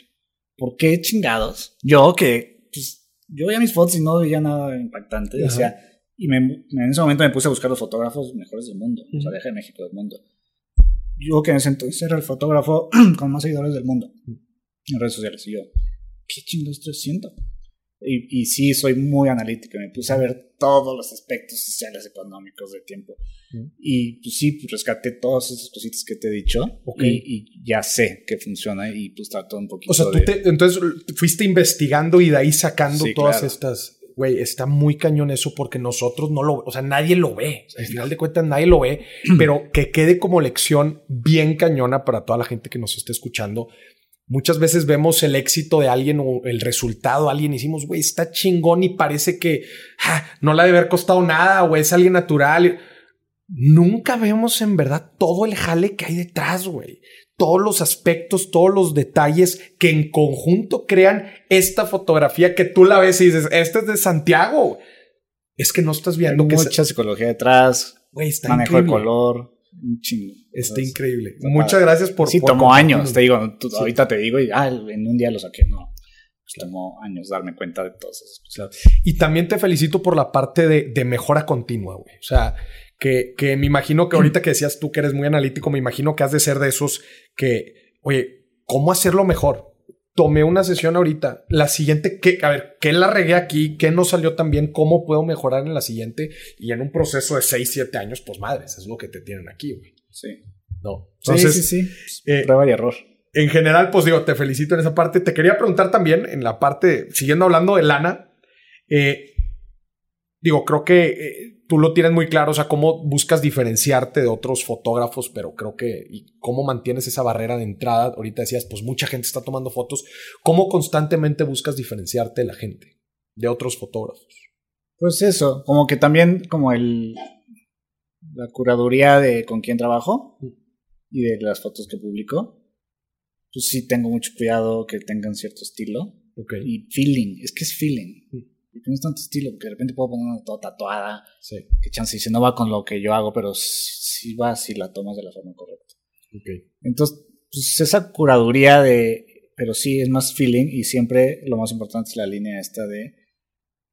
¿por qué chingados? Yo que, pues, yo veía mis fotos y no veía nada impactante. O sea, y me, en ese momento me puse a buscar los fotógrafos mejores del mundo, o sea, de México del mundo. Yo que en ese entonces era el fotógrafo con más seguidores del mundo en redes sociales. Y yo, ¿qué chingados estoy haciendo? Y, y, sí, soy muy analítico. Me puse a ver todos los aspectos sociales, económicos de tiempo. Y pues sí, pues rescaté todas esas cositas que te he dicho. Y, ya sé que funciona y pues trato un poquito. O sea, tú te, entonces fuiste investigando y de ahí sacando todas estas. Güey, está muy cañón eso porque nosotros no lo, o sea, nadie lo ve. al final de cuentas, nadie lo ve, pero que quede como lección bien cañona para toda la gente que nos esté escuchando Muchas veces vemos el éxito de alguien o el resultado de alguien y decimos, güey, está chingón y parece que no le debe haber costado nada o es alguien natural. Nunca vemos en verdad todo el jale que hay detrás, güey. Todos los aspectos, todos los detalles que en conjunto crean esta fotografía que tú la ves y dices, este es de Santiago. Es que no estás viendo hay que mucha psicología detrás, güey, está manejo de color un chingo. Está increíble. Muchas gracias por. Sí, tomó años. Te digo, ahorita te digo y ah, en un día lo saqué. No. Pues tomó años darme cuenta de todas esas cosas. Y también te felicito por la parte de, de mejora continua, güey. O sea, que, que me imagino que ahorita que decías tú que eres muy analítico, me imagino que has de ser de esos que, oye, ¿cómo hacerlo mejor? Tomé una sesión ahorita. La siguiente, ¿qué, a ver, ¿qué la regué aquí? ¿Qué no salió tan bien? ¿Cómo puedo mejorar en la siguiente? Y en un proceso de 6, 7 años, pues madres, es lo que te tienen aquí, güey. Sí. No. Entonces, sí, sí, sí. Eh, Prueba y error. En general, pues digo, te felicito en esa parte. Te quería preguntar también, en la parte, siguiendo hablando de lana, eh, digo, creo que eh, tú lo tienes muy claro, o sea, cómo buscas diferenciarte de otros fotógrafos, pero creo que, y cómo mantienes esa barrera de entrada. Ahorita decías, pues mucha gente está tomando fotos. ¿Cómo constantemente buscas diferenciarte de la gente, de otros fotógrafos? Pues eso, como que también, como el, la curaduría de con quién trabajo y de las fotos que publico, pues sí tengo mucho cuidado que tengan cierto estilo. Okay. Y feeling, es que es feeling. Porque no es tanto estilo, porque de repente puedo poner una toda tatuada. Sí. Que chance dice, no va con lo que yo hago, pero sí va si la tomas de la forma correcta. Okay. Entonces, pues esa curaduría de, pero sí es más feeling y siempre lo más importante es la línea esta de,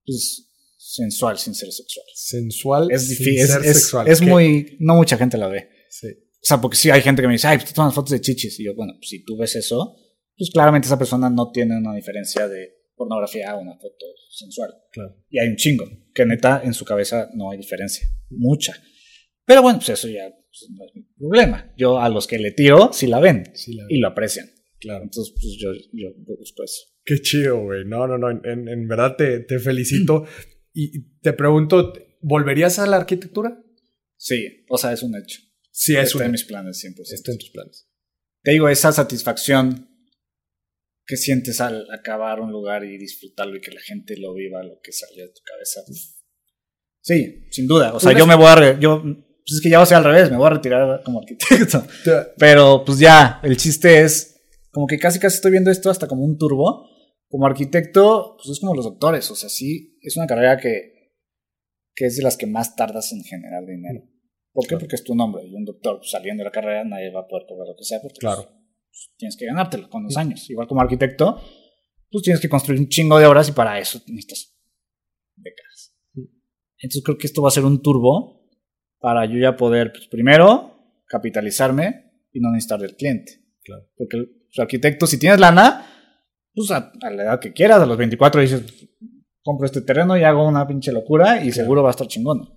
pues, sensual sin ser sexual. Sensual Es difícil, es, ser es- sexual. es muy, no mucha gente la ve. Sí. O sea, porque sí hay gente que me dice, ay, pues tú tomas fotos de chichis. Y yo, bueno, pues si tú ves eso, pues claramente esa persona no tiene una diferencia de pornografía a una foto sensual. Claro. Y hay un chingo, que neta en su cabeza no hay diferencia. Mucha. Pero bueno, pues eso ya pues, no es mi problema. Yo a los que le tiro, sí la ven Sí, la- y lo aprecian. claro. Entonces, pues yo, yo busco eso. Qué chido, güey. No, no, no. En, en verdad te, te felicito. y te pregunto, ¿volverías a la arquitectura? Sí, o sea, es un hecho. Sí, es Está un en mis planes 100%. Está en tus planes. te digo, esa satisfacción que sientes al acabar un lugar y disfrutarlo y que la gente lo viva, lo que salió de tu cabeza. Sí, sin duda. O sea, yo me voy a... re- yo, pues es que ya va a ser al revés, me voy a retirar como arquitecto. Te- Pero pues ya, el chiste es como que casi casi estoy viendo esto hasta como un turbo. Como arquitecto, pues es como los doctores. O sea, sí, es una carrera que, que es de las que más tardas en generar dinero. ¿Por qué? Claro. Porque es tu nombre. Y un doctor pues, saliendo de la carrera nadie va a poder cobrar lo que sea. Porque, Claro. Pues, tienes que ganártelo con los años. Igual como arquitecto, pues tienes que construir un chingo de obras y para eso necesitas décadas. Entonces creo que esto va a ser un turbo para yo ya poder, pues, primero, capitalizarme y no necesitar del cliente. Claro. Porque el pues, arquitecto, si tienes lana, pues a, a la edad que quieras, a los 24 dices, compro este terreno y hago una pinche locura y seguro va a estar chingón.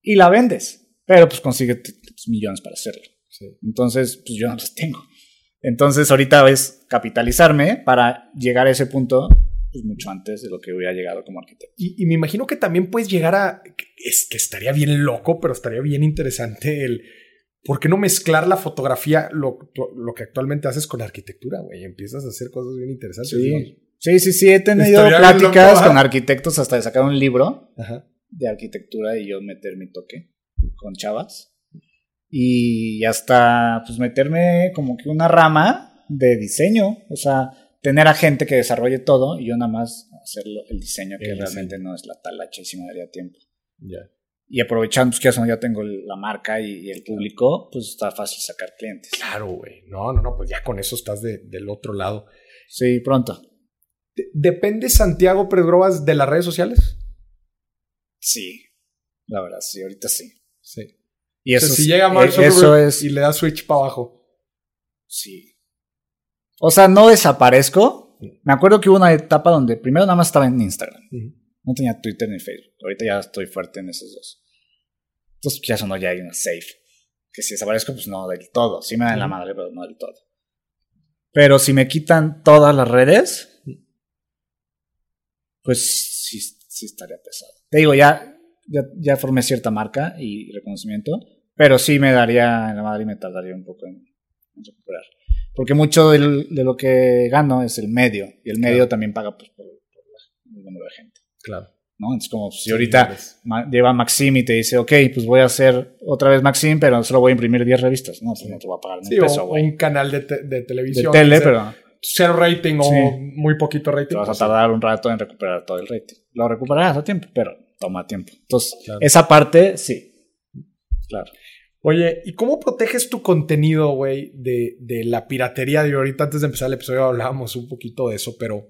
Y la vendes, pero pues consigue millones para hacerlo. Sí. Entonces, pues yo no los tengo. Entonces, ahorita es capitalizarme para llegar a ese punto pues, mucho antes de lo que hubiera llegado como arquitecto. Y, y me imagino que también puedes llegar a. Es que estaría bien loco, pero estaría bien interesante el. ¿Por qué no mezclar la fotografía, lo, lo que actualmente haces con la arquitectura, güey? Empiezas a hacer cosas bien interesantes. ¿no? Sí, sí, sí, he tenido Estaría pláticas loco, con arquitectos hasta de sacar un libro Ajá. de arquitectura y yo meter mi toque con chavas. Y hasta pues meterme como que una rama de diseño, o sea, tener a gente que desarrolle todo y yo nada más hacer el diseño que El realmente no es la talacha y si me daría tiempo. Ya. Y aprovechando pues, que ya tengo la marca y, y el público, pues está fácil sacar clientes. Claro, güey. No, no, no, pues ya con eso estás de- del otro lado. Sí, pronto. De- ¿Depende Santiago Pedrobas de las redes sociales? Sí, la verdad, sí, ahorita sí. Sí. Y O eso, sea, si es- llega Mark Zuckerberg eso es, y le da switch para abajo. sí. O sea, no desaparezco. Me acuerdo que hubo una etapa donde primero nada más estaba en Instagram. No tenía Twitter ni Facebook. Ahorita ya estoy fuerte en esos dos. Entonces ya sonó ya hay una safe. Que si desaparezco, pues no del todo. Sí me dan la Ujú. madre, pero no del todo. Pero si me quitan todas las redes, pues sí, sí estaría pesado. Te digo, ya, ya, ya formé cierta marca y reconocimiento, pero sí me daría en la madre y me tardaría un poco en, en recuperar. Porque mucho del- de lo que gano es el medio, y el medio Claro. también paga pues, por, por la- el número de gente. Claro. ¿no? Entonces, como si Sí, ahorita eres- ma- lleva Maxim y te dice, ok, pues voy a hacer otra vez Maxim, pero solo voy a imprimir 10 revistas. No, pues no te voy a pagar ni Sí, peso, o un canal de, te- de De televisión. tele, que sea pero Cero rating o Sí. muy poquito rating. te vas a pues, tardar un rato en recuperar todo el rating. Lo recuperarás a tiempo, pero toma tiempo. Entonces, Claro. esa parte, sí. Claro. Oye, ¿y cómo proteges tu contenido, güey, de, de la piratería? Digo, ahorita antes de empezar el episodio hablábamos un poquito de eso, pero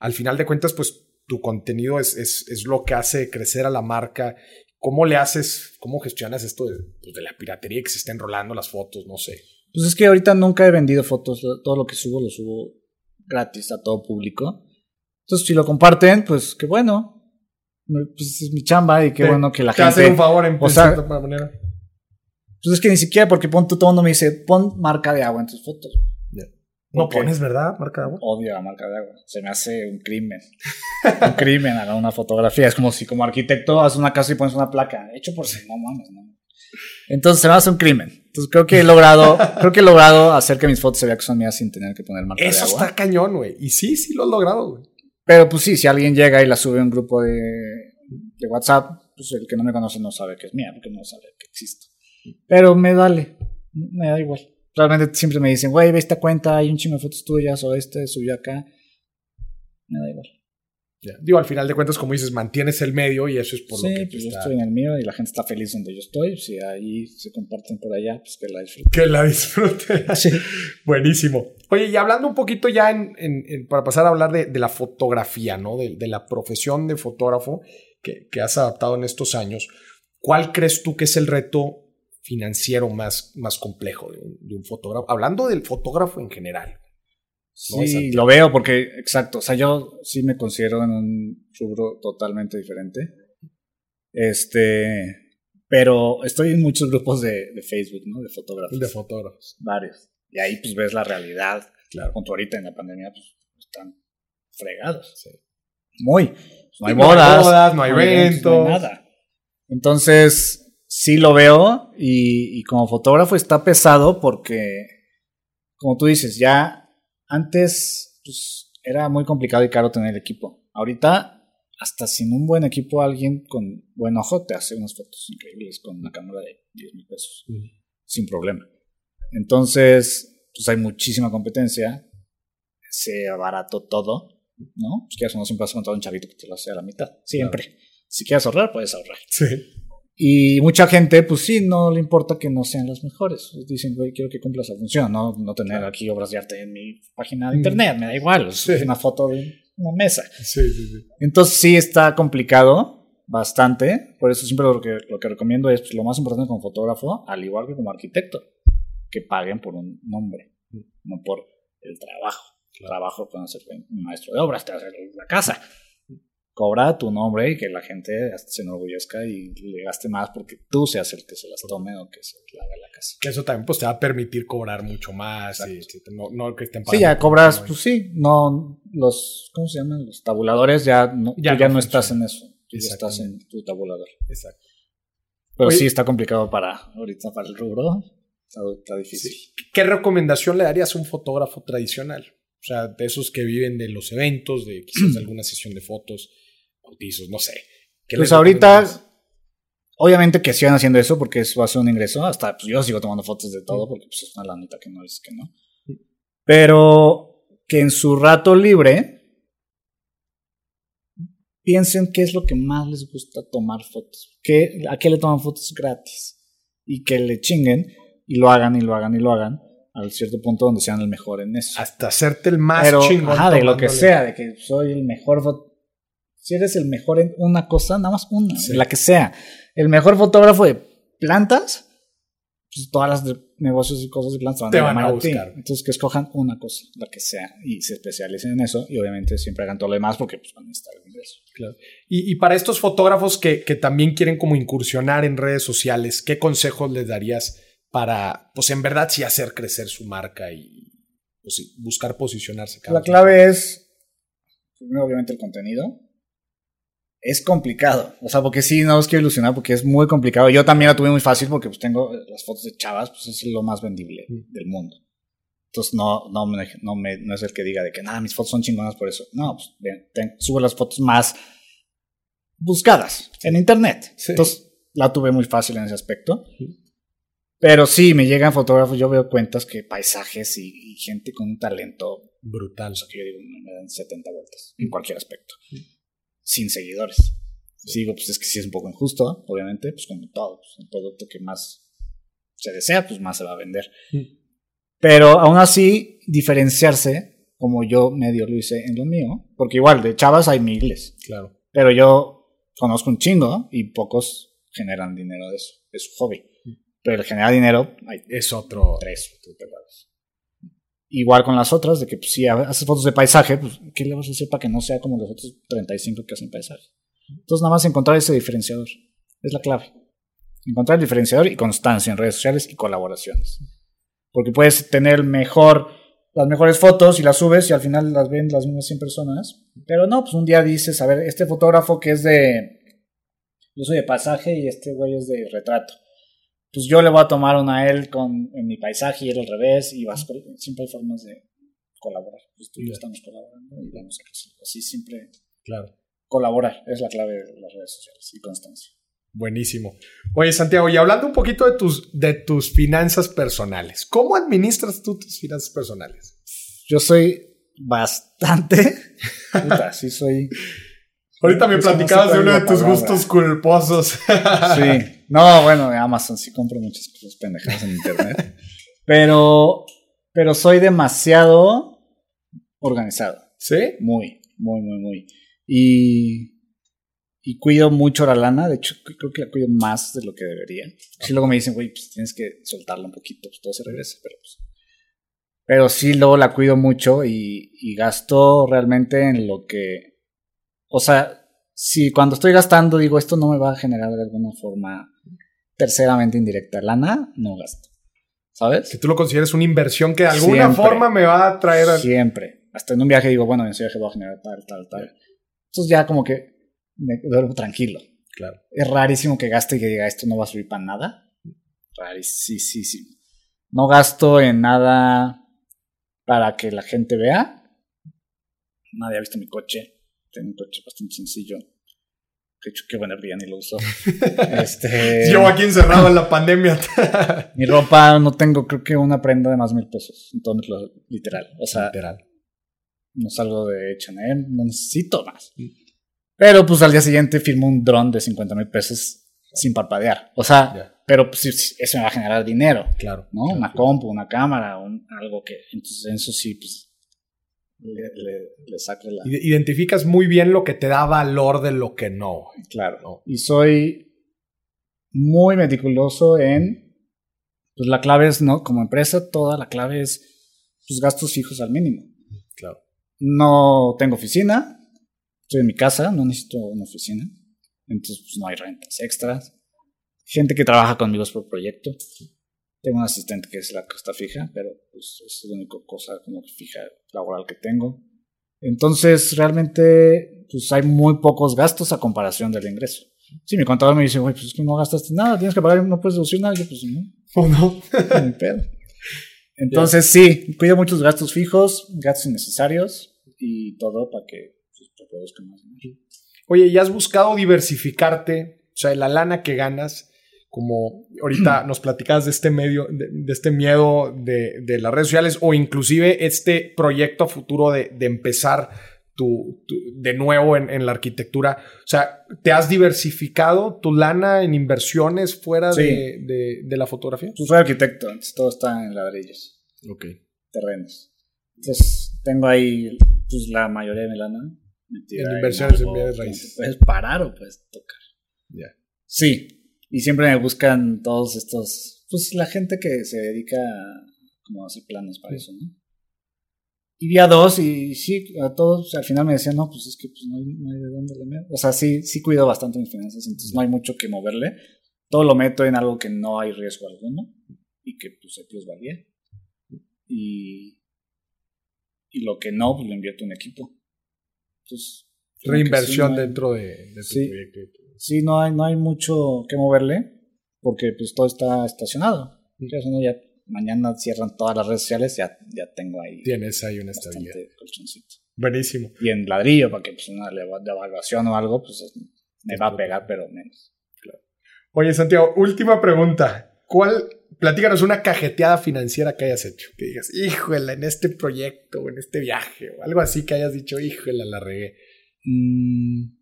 al final de cuentas, pues tu contenido es, es, es lo que hace crecer a la marca. ¿Cómo le haces, cómo gestionas esto de, pues, de la piratería que se está enrolando las fotos? No sé. Pues es que ahorita nunca he vendido fotos. Todo lo que subo lo subo gratis a todo público. Entonces, si lo comparten, pues qué bueno. Pues es mi chamba y qué bueno que la te gente. Te un favor en o sea, manera. Pues es que ni siquiera porque pon, todo el mundo me dice, pon marca de agua en tus fotos. No pones, ¿verdad? Marca de agua. Odio la marca de agua. Se me hace un crimen. un crimen haga una fotografía. Es como si como arquitecto haces una casa y pones una placa. Hecho por sí. No mames, no. Entonces se me hace un crimen. Entonces creo que he logrado, creo que he logrado hacer que mis fotos se vean que son mías sin tener que poner marca Eso de agua. Eso está cañón, güey. Y sí, sí lo has logrado, güey. Pero pues sí, si alguien llega y la sube a un grupo de, de WhatsApp, pues el que no me conoce no sabe que es mía, porque no sabe que existo. Pero me vale, me da igual. Realmente siempre me dicen, güey, ve esta cuenta, hay un chingo de fotos tuyas, o este subió acá. Me da igual. Ya. Digo, al final de cuentas, como dices, mantienes el medio y eso es por sí, lo que pues está... yo estoy en el mío y la gente está feliz donde yo estoy. Si ahí se comparten por allá, pues que la disfruten. Que la disfruten. Sí. Buenísimo. Oye, y hablando un poquito ya en, en, en, para pasar a hablar de, de la fotografía, ¿no? De, de, la profesión de fotógrafo que, que has adaptado en estos años, ¿cuál crees tú que es el reto financiero más, más complejo de un, de un fotógrafo? Hablando del fotógrafo en general. ¿no? Sí, lo veo porque, exacto, o sea, yo sí me considero en un rubro totalmente diferente. Este, pero estoy en muchos grupos de, de Facebook, ¿no? De fotógrafos. De fotógrafos. Varios. Y ahí pues ves la realidad. Claro. Junto ahorita en la pandemia, pues están fregados. Sí. Muy. No hay no bodas. Hay bodas no hay eventos. No hay nada. Entonces, sí lo veo y, y como fotógrafo está pesado porque, como tú dices, ya antes pues, era muy complicado y caro tener equipo. Ahorita, hasta sin un buen equipo, alguien con buen ojo te hace unas fotos increíbles con una cámara de 10 mil pesos. Sin problema. Entonces, pues hay muchísima competencia. Se abarató todo, ¿no? Pues quieras o no, siempre vas a encontrar un chavito que te lo hace a la mitad. Siempre. Claro. Si quieres ahorrar, puedes ahorrar. Sí. Y mucha gente, pues sí, no le importa que no sean las mejores. Dicen, güey, quiero que cumpla esa función, no, no tener claro. aquí obras de arte en mi página de internet, me da igual, sí. es una foto de una mesa. Sí, sí, sí. Entonces sí está complicado, bastante. Por eso siempre lo que, lo que recomiendo es pues, lo más importante como fotógrafo, al igual que como arquitecto, que paguen por un nombre, no por el trabajo. El trabajo puede ser un maestro de obras, te hace la casa cobra tu nombre y que la gente se enorgullezca y le gaste más porque tú seas el que se las tome o que se la haga la casa. Que eso también pues, te va a permitir cobrar mucho más. Y, no, no, que estén sí, ya cobras, pues sí, no los, ¿cómo se llaman? Los tabuladores ya no, ya, tú ya no, no estás en eso, tú ya estás en tu tabulador. Exacto. Pero Oye, sí está complicado para ahorita para el rubro, está, está difícil. Sí. ¿Qué recomendación le darías a un fotógrafo tradicional? O sea, de esos que viven de los eventos, de quizás alguna sesión de fotos bautizos, no sé. Pues ahorita, obviamente que sigan haciendo eso porque eso va a ser un ingreso. Hasta pues yo sigo tomando fotos de todo porque pues, es una lanita que no es que no. Pero que en su rato libre piensen qué es lo que más les gusta tomar fotos. ¿Qué, ¿A qué le toman fotos gratis? Y que le chinguen y lo hagan y lo hagan y lo hagan al cierto punto donde sean el mejor en eso. Hasta hacerte el más Pero, chingón. Ajá, de lo que sea, de que soy el mejor fotógrafo si eres el mejor en una cosa, nada más una, sí. la que sea. El mejor fotógrafo de plantas, pues todas las de negocios y cosas de plantas van Te a van a buscar. ti. Entonces que escojan una cosa, la que sea, y se especialicen en eso, y obviamente siempre hagan todo lo demás porque pues, van a necesitar el ingreso. Claro. Y, y, para estos fotógrafos que, que, también quieren como incursionar en redes sociales, ¿qué consejos les darías para, pues en verdad sí hacer crecer su marca y pues, buscar posicionarse? Cada la clave es, primero obviamente el contenido, es complicado. O sea, porque sí, no os quiero ilusionar porque es muy complicado. Yo también la tuve muy fácil porque pues tengo las fotos de chavas, pues es lo más vendible mm. del mundo. Entonces no, no, me, no, me, no es el que diga de que nada, mis fotos son chingonas por eso. No, pues bien, ten, subo las fotos más buscadas en internet. Sí. Entonces la tuve muy fácil en ese aspecto. Pero sí, me llegan fotógrafos, yo veo cuentas que paisajes y, y gente con un talento brutal. O sea, que yo digo, me dan 70 vueltas en cualquier aspecto. Mm. Sin seguidores. Sí. Digo, pues es que sí es un poco injusto, obviamente, pues como todo, pues, el producto que más se desea, pues más se va a vender. Mm. Pero aún así, diferenciarse, como yo medio lo hice en lo mío, porque igual de chavas hay miles. Claro. Pero yo conozco un chingo y pocos generan dinero de eso, es su hobby. Mm. Pero el generar dinero hay es otro tres tutelados. Igual con las otras, de que pues, si haces fotos de paisaje, pues, ¿qué le vas a hacer para que no sea como los otros 35 que hacen paisaje? Entonces, nada más encontrar ese diferenciador. Es la clave. Encontrar el diferenciador y constancia en redes sociales y colaboraciones. Porque puedes tener mejor, las mejores fotos y las subes y al final las ven las mismas 100 personas. Pero no, pues un día dices, a ver, este fotógrafo que es de. Yo soy de pasaje y este güey es de retrato. Pues yo le voy a tomar una a él con, en mi paisaje y él al revés. Y vas, siempre hay formas de colaborar. Pues tú y yo estamos colaborando y vamos a crecer. Así siempre. Claro. Colaborar es la clave de las redes sociales y constancia. Buenísimo. Oye, Santiago, y hablando un poquito de tus, de tus finanzas personales, ¿cómo administras tú tus finanzas personales? Yo soy bastante. Puta, sí soy. Ahorita me platicabas de uno de tus gustos culposos. sí. No, bueno, de Amazon sí compro muchas cosas pendejadas en internet. pero, pero soy demasiado organizado. ¿Sí? Muy, muy, muy, muy. Y y cuido mucho la lana, de hecho creo que la cuido más de lo que debería. Sí, luego me dicen, güey, pues tienes que soltarla un poquito, pues todo se regresa, pero pues... Pero sí, luego la cuido mucho y, y gasto realmente en lo que... O sea, si cuando estoy gastando digo, esto no me va a generar de alguna forma terceramente indirecta lana, no gasto. ¿Sabes? Que tú lo consideres una inversión que de alguna forma me va a traer... Siempre. Hasta en un viaje digo, bueno, en ese viaje va a generar tal, tal, tal. Entonces ya como que me duermo tranquilo. Claro. Es rarísimo que gaste y que diga esto no va a subir para nada. Rarísimo. No gasto en nada para que la gente vea. Nadie ha visto mi coche. Tengo un coche bastante sencillo. De hecho, qué buena día ni lo uso. este, Yo aquí encerrado en la pandemia. mi ropa no tengo, creo que una prenda de más mil pesos. Entonces, literal. O sea, literal. no salgo de Chanel, no necesito más. Mm. Pero pues al día siguiente firmo un dron de 50 mil pesos sin parpadear. O sea, pero pues, eso me va a generar dinero. Claro. ¿No? una compu, una cámara, un, algo que. Entonces, eso sí, pues. Le, le, saco la. Identificas muy bien lo que te da valor de lo que no. Claro. Y soy muy meticuloso en. Pues la clave es, ¿no? Como empresa, toda la clave es. Pues gastos fijos al mínimo. Claro. No tengo oficina, Estoy en mi casa, no necesito una oficina. Entonces, pues no hay rentas extras. Gente que trabaja conmigo por proyecto. Tengo un asistente que es la costa fija, pero pues es la única cosa como fija laboral que tengo. Entonces, realmente, pues hay muy pocos gastos a comparación del ingreso. Si mi contador me dice, güey, pues es que no gastaste nada, tienes que pagar, no puedes deducir nada, yo pues no. ¿O no? Entonces, sí, cuido muchos gastos fijos, gastos innecesarios y todo para que Oye, ¿y has buscado diversificarte? O sea, la lana que ganas, como ahorita nos platicabas de este medio, de, este miedo de, las redes sociales, o inclusive este proyecto a futuro de, empezar tu, de nuevo en, la arquitectura. O sea, ¿te has diversificado tu lana en inversiones fuera de, la fotografía? Pues soy arquitecto, entonces todo está en ladrillos. Ok. Terrenos. Entonces tengo ahí pues, la mayoría de mi lana en inversiones en bienes raíces. Puedes parar o puedes tocar. Ya. Sí. Y siempre me buscan todos estos. Pues la gente que se dedica a, como a hacer planes para eso, ¿no? Y vi a dos y sí, a todos al final me decían, no, pues es que pues, no, hay, no hay de dónde le meter. O sea, sí, sí cuido bastante mis finanzas, entonces no hay mucho que moverle. Todo lo meto en algo que no hay riesgo alguno y que pues hay plusvalía. Y, y lo que no, pues lo invierto en equipo. Reinversión dentro de, de sí, proyecto. Sí, no hay, no hay mucho que moverle porque pues todo está estacionado. Ya, mañana cierran todas las redes sociales, ya, ya tengo ahí. Tienes ahí una estabilidad. Buenísimo. Y en ladrillo, para que pues una evaluación o algo, pues me va a pegar, pero menos. Claro. Oye, Santiago, última pregunta. ¿Cuál, platícanos una cajeteada financiera que hayas hecho? Que digas, híjole, en este proyecto o en este viaje o algo así que hayas dicho, híjole, la regué. Mm,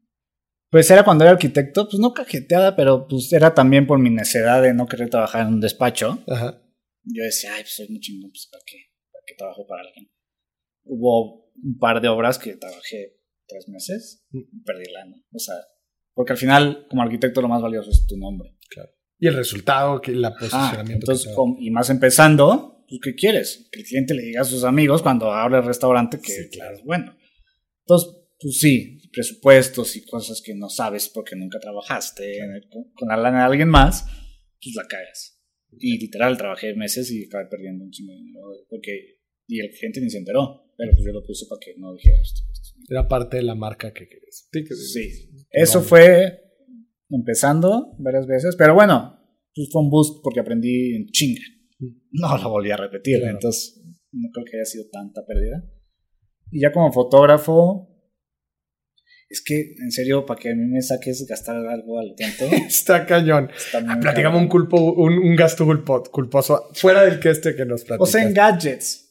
pues era cuando era arquitecto, pues no cajeteada, pero pues era también por mi necesidad de no querer trabajar en un despacho. Ajá. Yo decía, ay, pues soy muy chingón, pues ¿para qué? ¿Para qué trabajo para alguien? Hubo un par de obras que trabajé tres meses, y perdí lana. O sea, porque al final, como arquitecto, lo más valioso es tu nombre. Claro. Y el resultado, que la posicionamiento. entonces, y más empezando, ¿tú qué quieres? Que el cliente le diga a sus amigos cuando abre el restaurante que, Sí, claro. es bueno. Entonces, pues sí, presupuestos y cosas que no sabes porque nunca trabajaste con, con la lana de alguien más, pues la cagas. Y literal, trabajé meses y acabé perdiendo un chingo de dinero porque... Y el cliente ni se enteró, pero pues yo lo puse para que no dijera esto. esto. Era parte de la marca que querías. Sí, que- Sí, eso fue empezando varias veces, pero bueno, pues fue un boost porque aprendí en chinga. No lo volví a repetir, Claro. entonces no creo que haya sido tanta pérdida. Y ya como fotógrafo, es que en serio, para que a mí me saques gastar algo al tiempo, Está cañón. está Ah, Platícame un, culpo, un, un gasto culpo- culposo fuera del que este que nos O platicas. sea, en gadgets.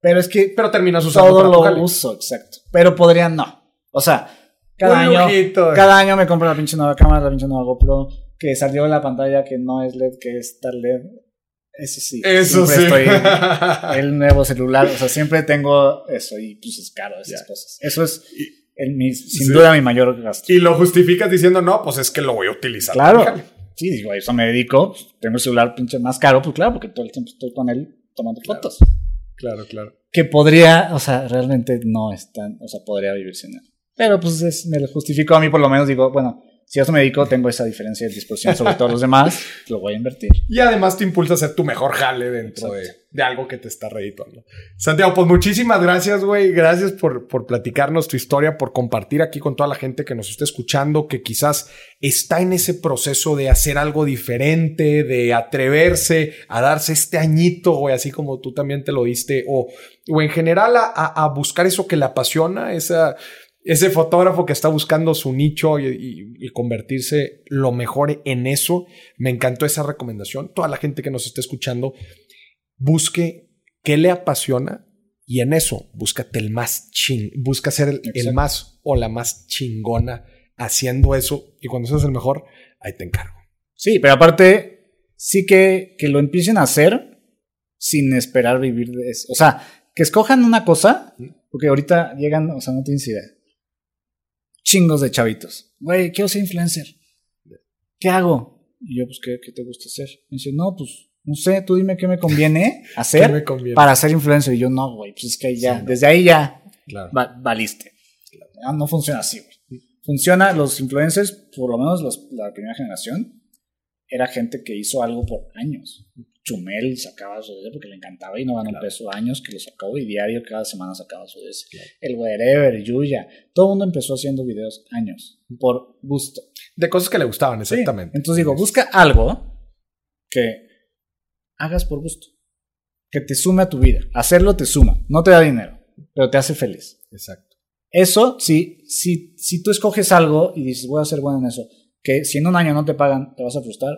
Pero es que pero terminas usando todo lo uso, exacto. Pero podría no. O sea, cada Un año, lujito. cada año me compro la pinche nueva cámara, la pinche nueva GoPro, que salió en la pantalla que no es LED, que es tal LED. Eso sí. Eso sí. Estoy el nuevo celular, o sea, siempre tengo eso y pues es caro esas Ya. cosas. Eso es el, mi- sin Sí. duda mi mayor gasto. y lo justificas diciendo, no, pues es que lo voy a utilizar. Claro. Fíjale. Sí, digo, a eso me dedico. Tengo el celular pinche más caro, pues claro, porque todo el tiempo estoy con él tomando Claro. fotos. Claro, claro. que podría, o sea, realmente no es tan, o sea, podría vivir sin él. Pero pues es- me lo justifico a mí, por lo menos digo, bueno, si a eso me dedico, tengo esa diferencia de 10% sobre todos los demás, lo voy a invertir. Y además te impulsa a ser tu mejor jale dentro de, de algo que te está redituando. Santiago, pues muchísimas gracias, güey. Gracias por, por platicarnos tu historia, por compartir aquí con toda la gente que nos está escuchando, que quizás está en ese proceso de hacer algo diferente, de atreverse a darse este añito, güey, así como tú también te lo diste, o, o en general a, a- a buscar eso que le apasiona, esa, ese fotógrafo que está buscando su nicho y, y- y convertirse lo mejor en eso. Me encantó esa recomendación. Toda la gente que nos está escuchando, busque qué le apasiona y en eso búscate el más ching, busca ser el, más o la más chingona haciendo eso y cuando seas el mejor, ahí te encargo. Sí, pero aparte, sí que, que lo empiecen a hacer sin esperar vivir de eso. O sea, que escojan una cosa, porque ahorita llegan, o sea, no tienes idea. Chingos de chavitos. Güey, quiero ser influencer. ¿Qué hago? Y yo, pues, ¿qué, qué te gusta hacer? Me dice, no, pues, no sé, tú dime qué me conviene ¿Qué hacer me conviene? para ser influencer. Y yo, no, güey, pues es que ahí ya, Sí, no. desde ahí ya Claro. va- valiste. Ah, no funciona así, güey. Funciona, los influencers, por lo menos los- la primera generación, era gente que hizo algo por años. Chumel sacaba su DS porque le encantaba y no ganó un Claro. peso años que lo sacó y diario cada semana sacaba su DS. Claro. El Wherever, Yuya, todo el mundo empezó haciendo videos años por gusto. De cosas que le gustaban, exactamente. Sí. Entonces digo, busca algo que hagas por gusto, que te sume a tu vida. Hacerlo te suma, no te da dinero, pero te hace feliz. Exacto. Eso, si, si, si tú escoges algo y dices, voy a ser bueno en eso, que si en un año no te pagan, te vas a frustrar.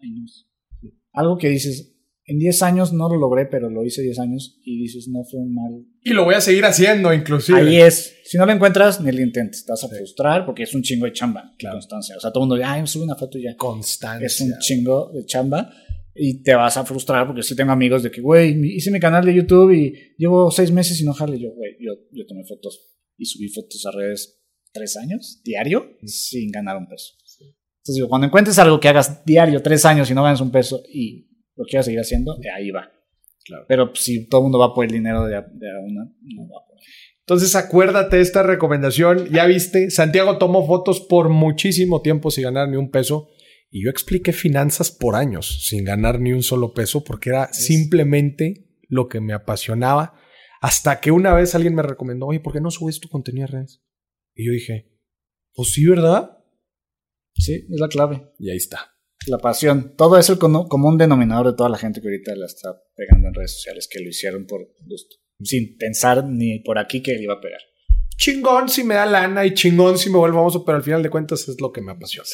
Ay, no. Algo que dices, en 10 años no lo logré, pero lo hice 10 años y dices, no fue un mal. Y lo voy a seguir haciendo, inclusive. Ahí es. Si no lo encuentras, ni lo intentes. Te vas a frustrar porque es un chingo de chamba. Claro. Constancia. O sea, todo el mundo, ay, sube una foto y ya. Constancia. Es un chingo de chamba. Y te vas a frustrar porque sí tengo amigos de que, güey, hice mi canal de YouTube y llevo seis meses y no jale. Yo, güey, yo, yo tomé fotos y subí fotos a redes tres años, diario, sin ganar un peso. Entonces digo, cuando encuentres algo que hagas diario, tres años y no ganas un peso y lo quieras seguir haciendo, eh, ahí va. Claro. Pero pues, si todo el mundo va por el dinero de, de una, no va por. Entonces acuérdate de esta recomendación. Ya viste, Santiago tomó fotos por muchísimo tiempo sin ganar ni un peso. Y yo expliqué finanzas por años sin ganar ni un solo peso porque era simplemente lo que me apasionaba. Hasta que una vez alguien me recomendó, oye, ¿por qué no subes tu contenido a redes? Y yo dije, pues sí, ¿verdad? Sí, es la clave. Y ahí está. La pasión. Todo es el común denominador de toda la gente que ahorita la está pegando en redes sociales, que lo hicieron por gusto. Sin pensar ni por aquí que le iba a pegar. Chingón si me da lana y chingón si me vuelvo famoso, pero al final de cuentas es lo que me apasiona.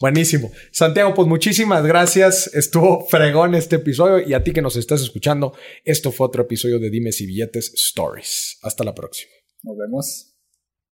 Buenísimo. Santiago, pues muchísimas gracias. Estuvo fregón este episodio y a ti que nos estás escuchando, esto fue otro episodio de Dimes y Billetes Stories. Hasta la próxima. Nos vemos.